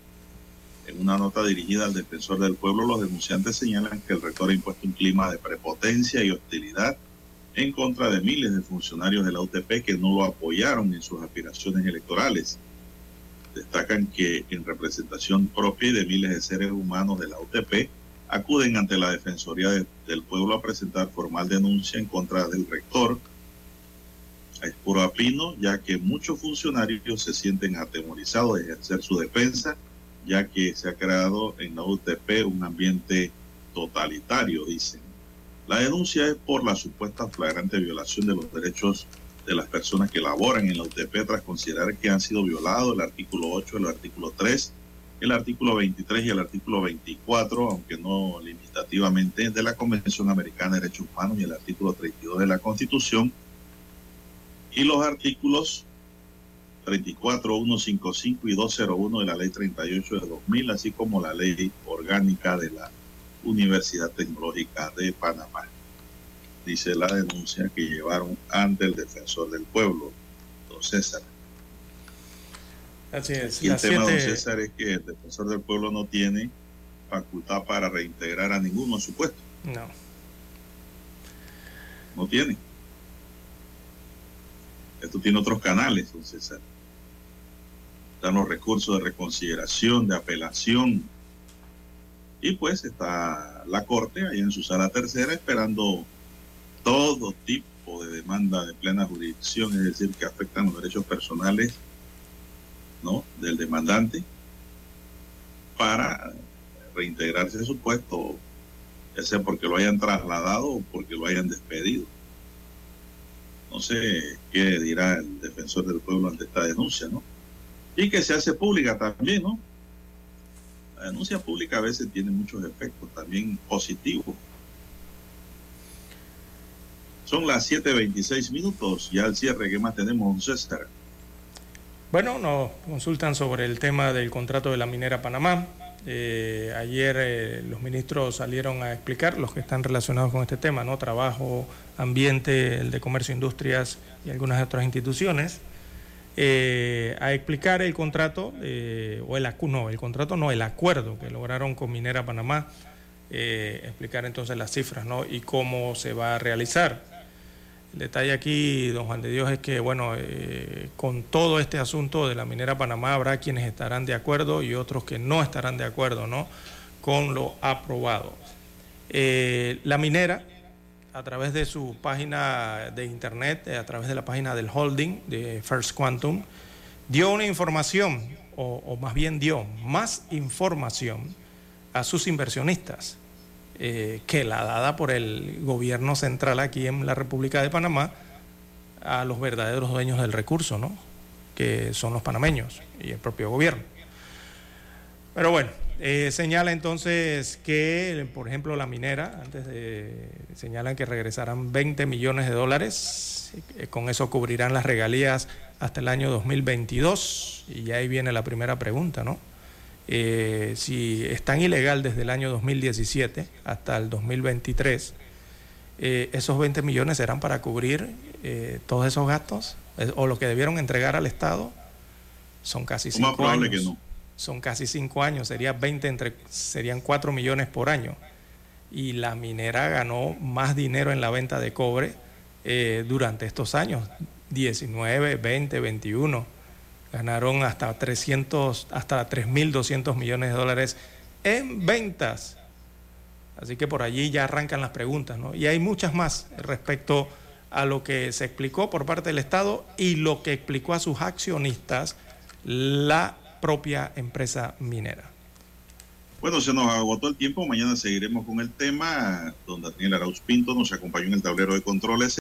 En una nota dirigida al defensor del pueblo, los denunciantes señalan que el rector ha impuesto un clima de prepotencia y hostilidad en contra de miles de funcionarios de la UTP que no lo apoyaron en sus aspiraciones electorales. Destacan que en representación propia y de miles de seres humanos de la UTP, acuden ante la Defensoría de- del Pueblo a presentar formal denuncia en contra del rector, Espuro Apino, ya que muchos funcionarios se sienten atemorizados de ejercer su defensa, ya que se ha creado en la UTP un ambiente totalitario, dicen. La denuncia es por la supuesta flagrante violación de los derechos de las personas que laboran en la UTP tras considerar que han sido violados el artículo 8, el artículo 3, el artículo 23 y el artículo 24, aunque no limitativamente, de la Convención Americana de Derechos Humanos y el artículo 32 de la Constitución, y los artículos 34, 155 y 201 de la Ley 38 de 2000, así como la Ley Orgánica de la Universidad Tecnológica de Panamá. Dice la denuncia que llevaron ante el defensor del pueblo, don César. Así es. Y el tema, don siete- César, es que el defensor del pueblo no tiene facultad para reintegrar a ninguno en su puesto. No. No tiene. Esto tiene otros canales, don César. Están los recursos de reconsideración, de apelación. Y pues está la Corte ahí en su sala tercera esperando todo tipo de demanda de plena jurisdicción, es decir, que afectan los derechos personales ¿no? del demandante para reintegrarse en su puesto, ya sea porque lo hayan trasladado o porque lo hayan despedido. No sé qué dirá el defensor del pueblo ante esta denuncia, ¿no? Y que se hace pública también, ¿no? La denuncia pública a veces tiene muchos efectos también positivos. Son las 7.26 minutos, ya al cierre, ¿qué más tenemos, César? Bueno, nos consultan sobre el tema del contrato de la minera Panamá. Eh, ayer eh, los ministros salieron a explicar, los que están relacionados con este tema, ¿no? Trabajo, ambiente, el de comercio, industrias y algunas otras instituciones, eh, a explicar el contrato, eh, o el no, el contrato no, el acuerdo que lograron con Minera Panamá, eh, explicar entonces las cifras, ¿no? Y cómo se va a realizar. El detalle aquí, don Juan de Dios, es que, bueno, con todo este asunto de la minera Panamá habrá quienes estarán de acuerdo y otros que no estarán de acuerdo, ¿no? Con lo aprobado. La minera, a través de su página de internet, a través de la página del holding de First Quantum, dio una información, o, o más bien dio más información a sus inversionistas eh, que la dada por el gobierno central aquí en la República de Panamá a los verdaderos dueños del recurso, ¿no? que son los panameños y el propio gobierno. Pero bueno, eh, señala entonces que, por ejemplo, la minera, antes de, señalan que regresarán 20 millones de dólares, eh, con eso cubrirán las regalías hasta el año 2022, y ya ahí viene la primera pregunta, ¿no? Eh, si es tan ilegal desde el año 2017 hasta el 2023, eh, esos 20 millones serán para cubrir eh, todos esos gastos o lo que debieron entregar al Estado. Son casi Lo más probable años. que no. Son casi cinco años, sería 20 entre, serían 4 millones por año. Y la minera ganó más dinero en la venta de cobre eh, durante estos años, 19, 20, 21 ganaron hasta 300, hasta 3.200 millones de dólares en ventas. Así que por allí ya arrancan las preguntas, ¿no? Y hay muchas más respecto a lo que se explicó por parte del Estado y lo que explicó a sus accionistas la propia empresa minera. Bueno, se nos agotó el tiempo. Mañana seguiremos con el tema. Don Daniel Arauz Pinto nos acompañó en el tablero de controles.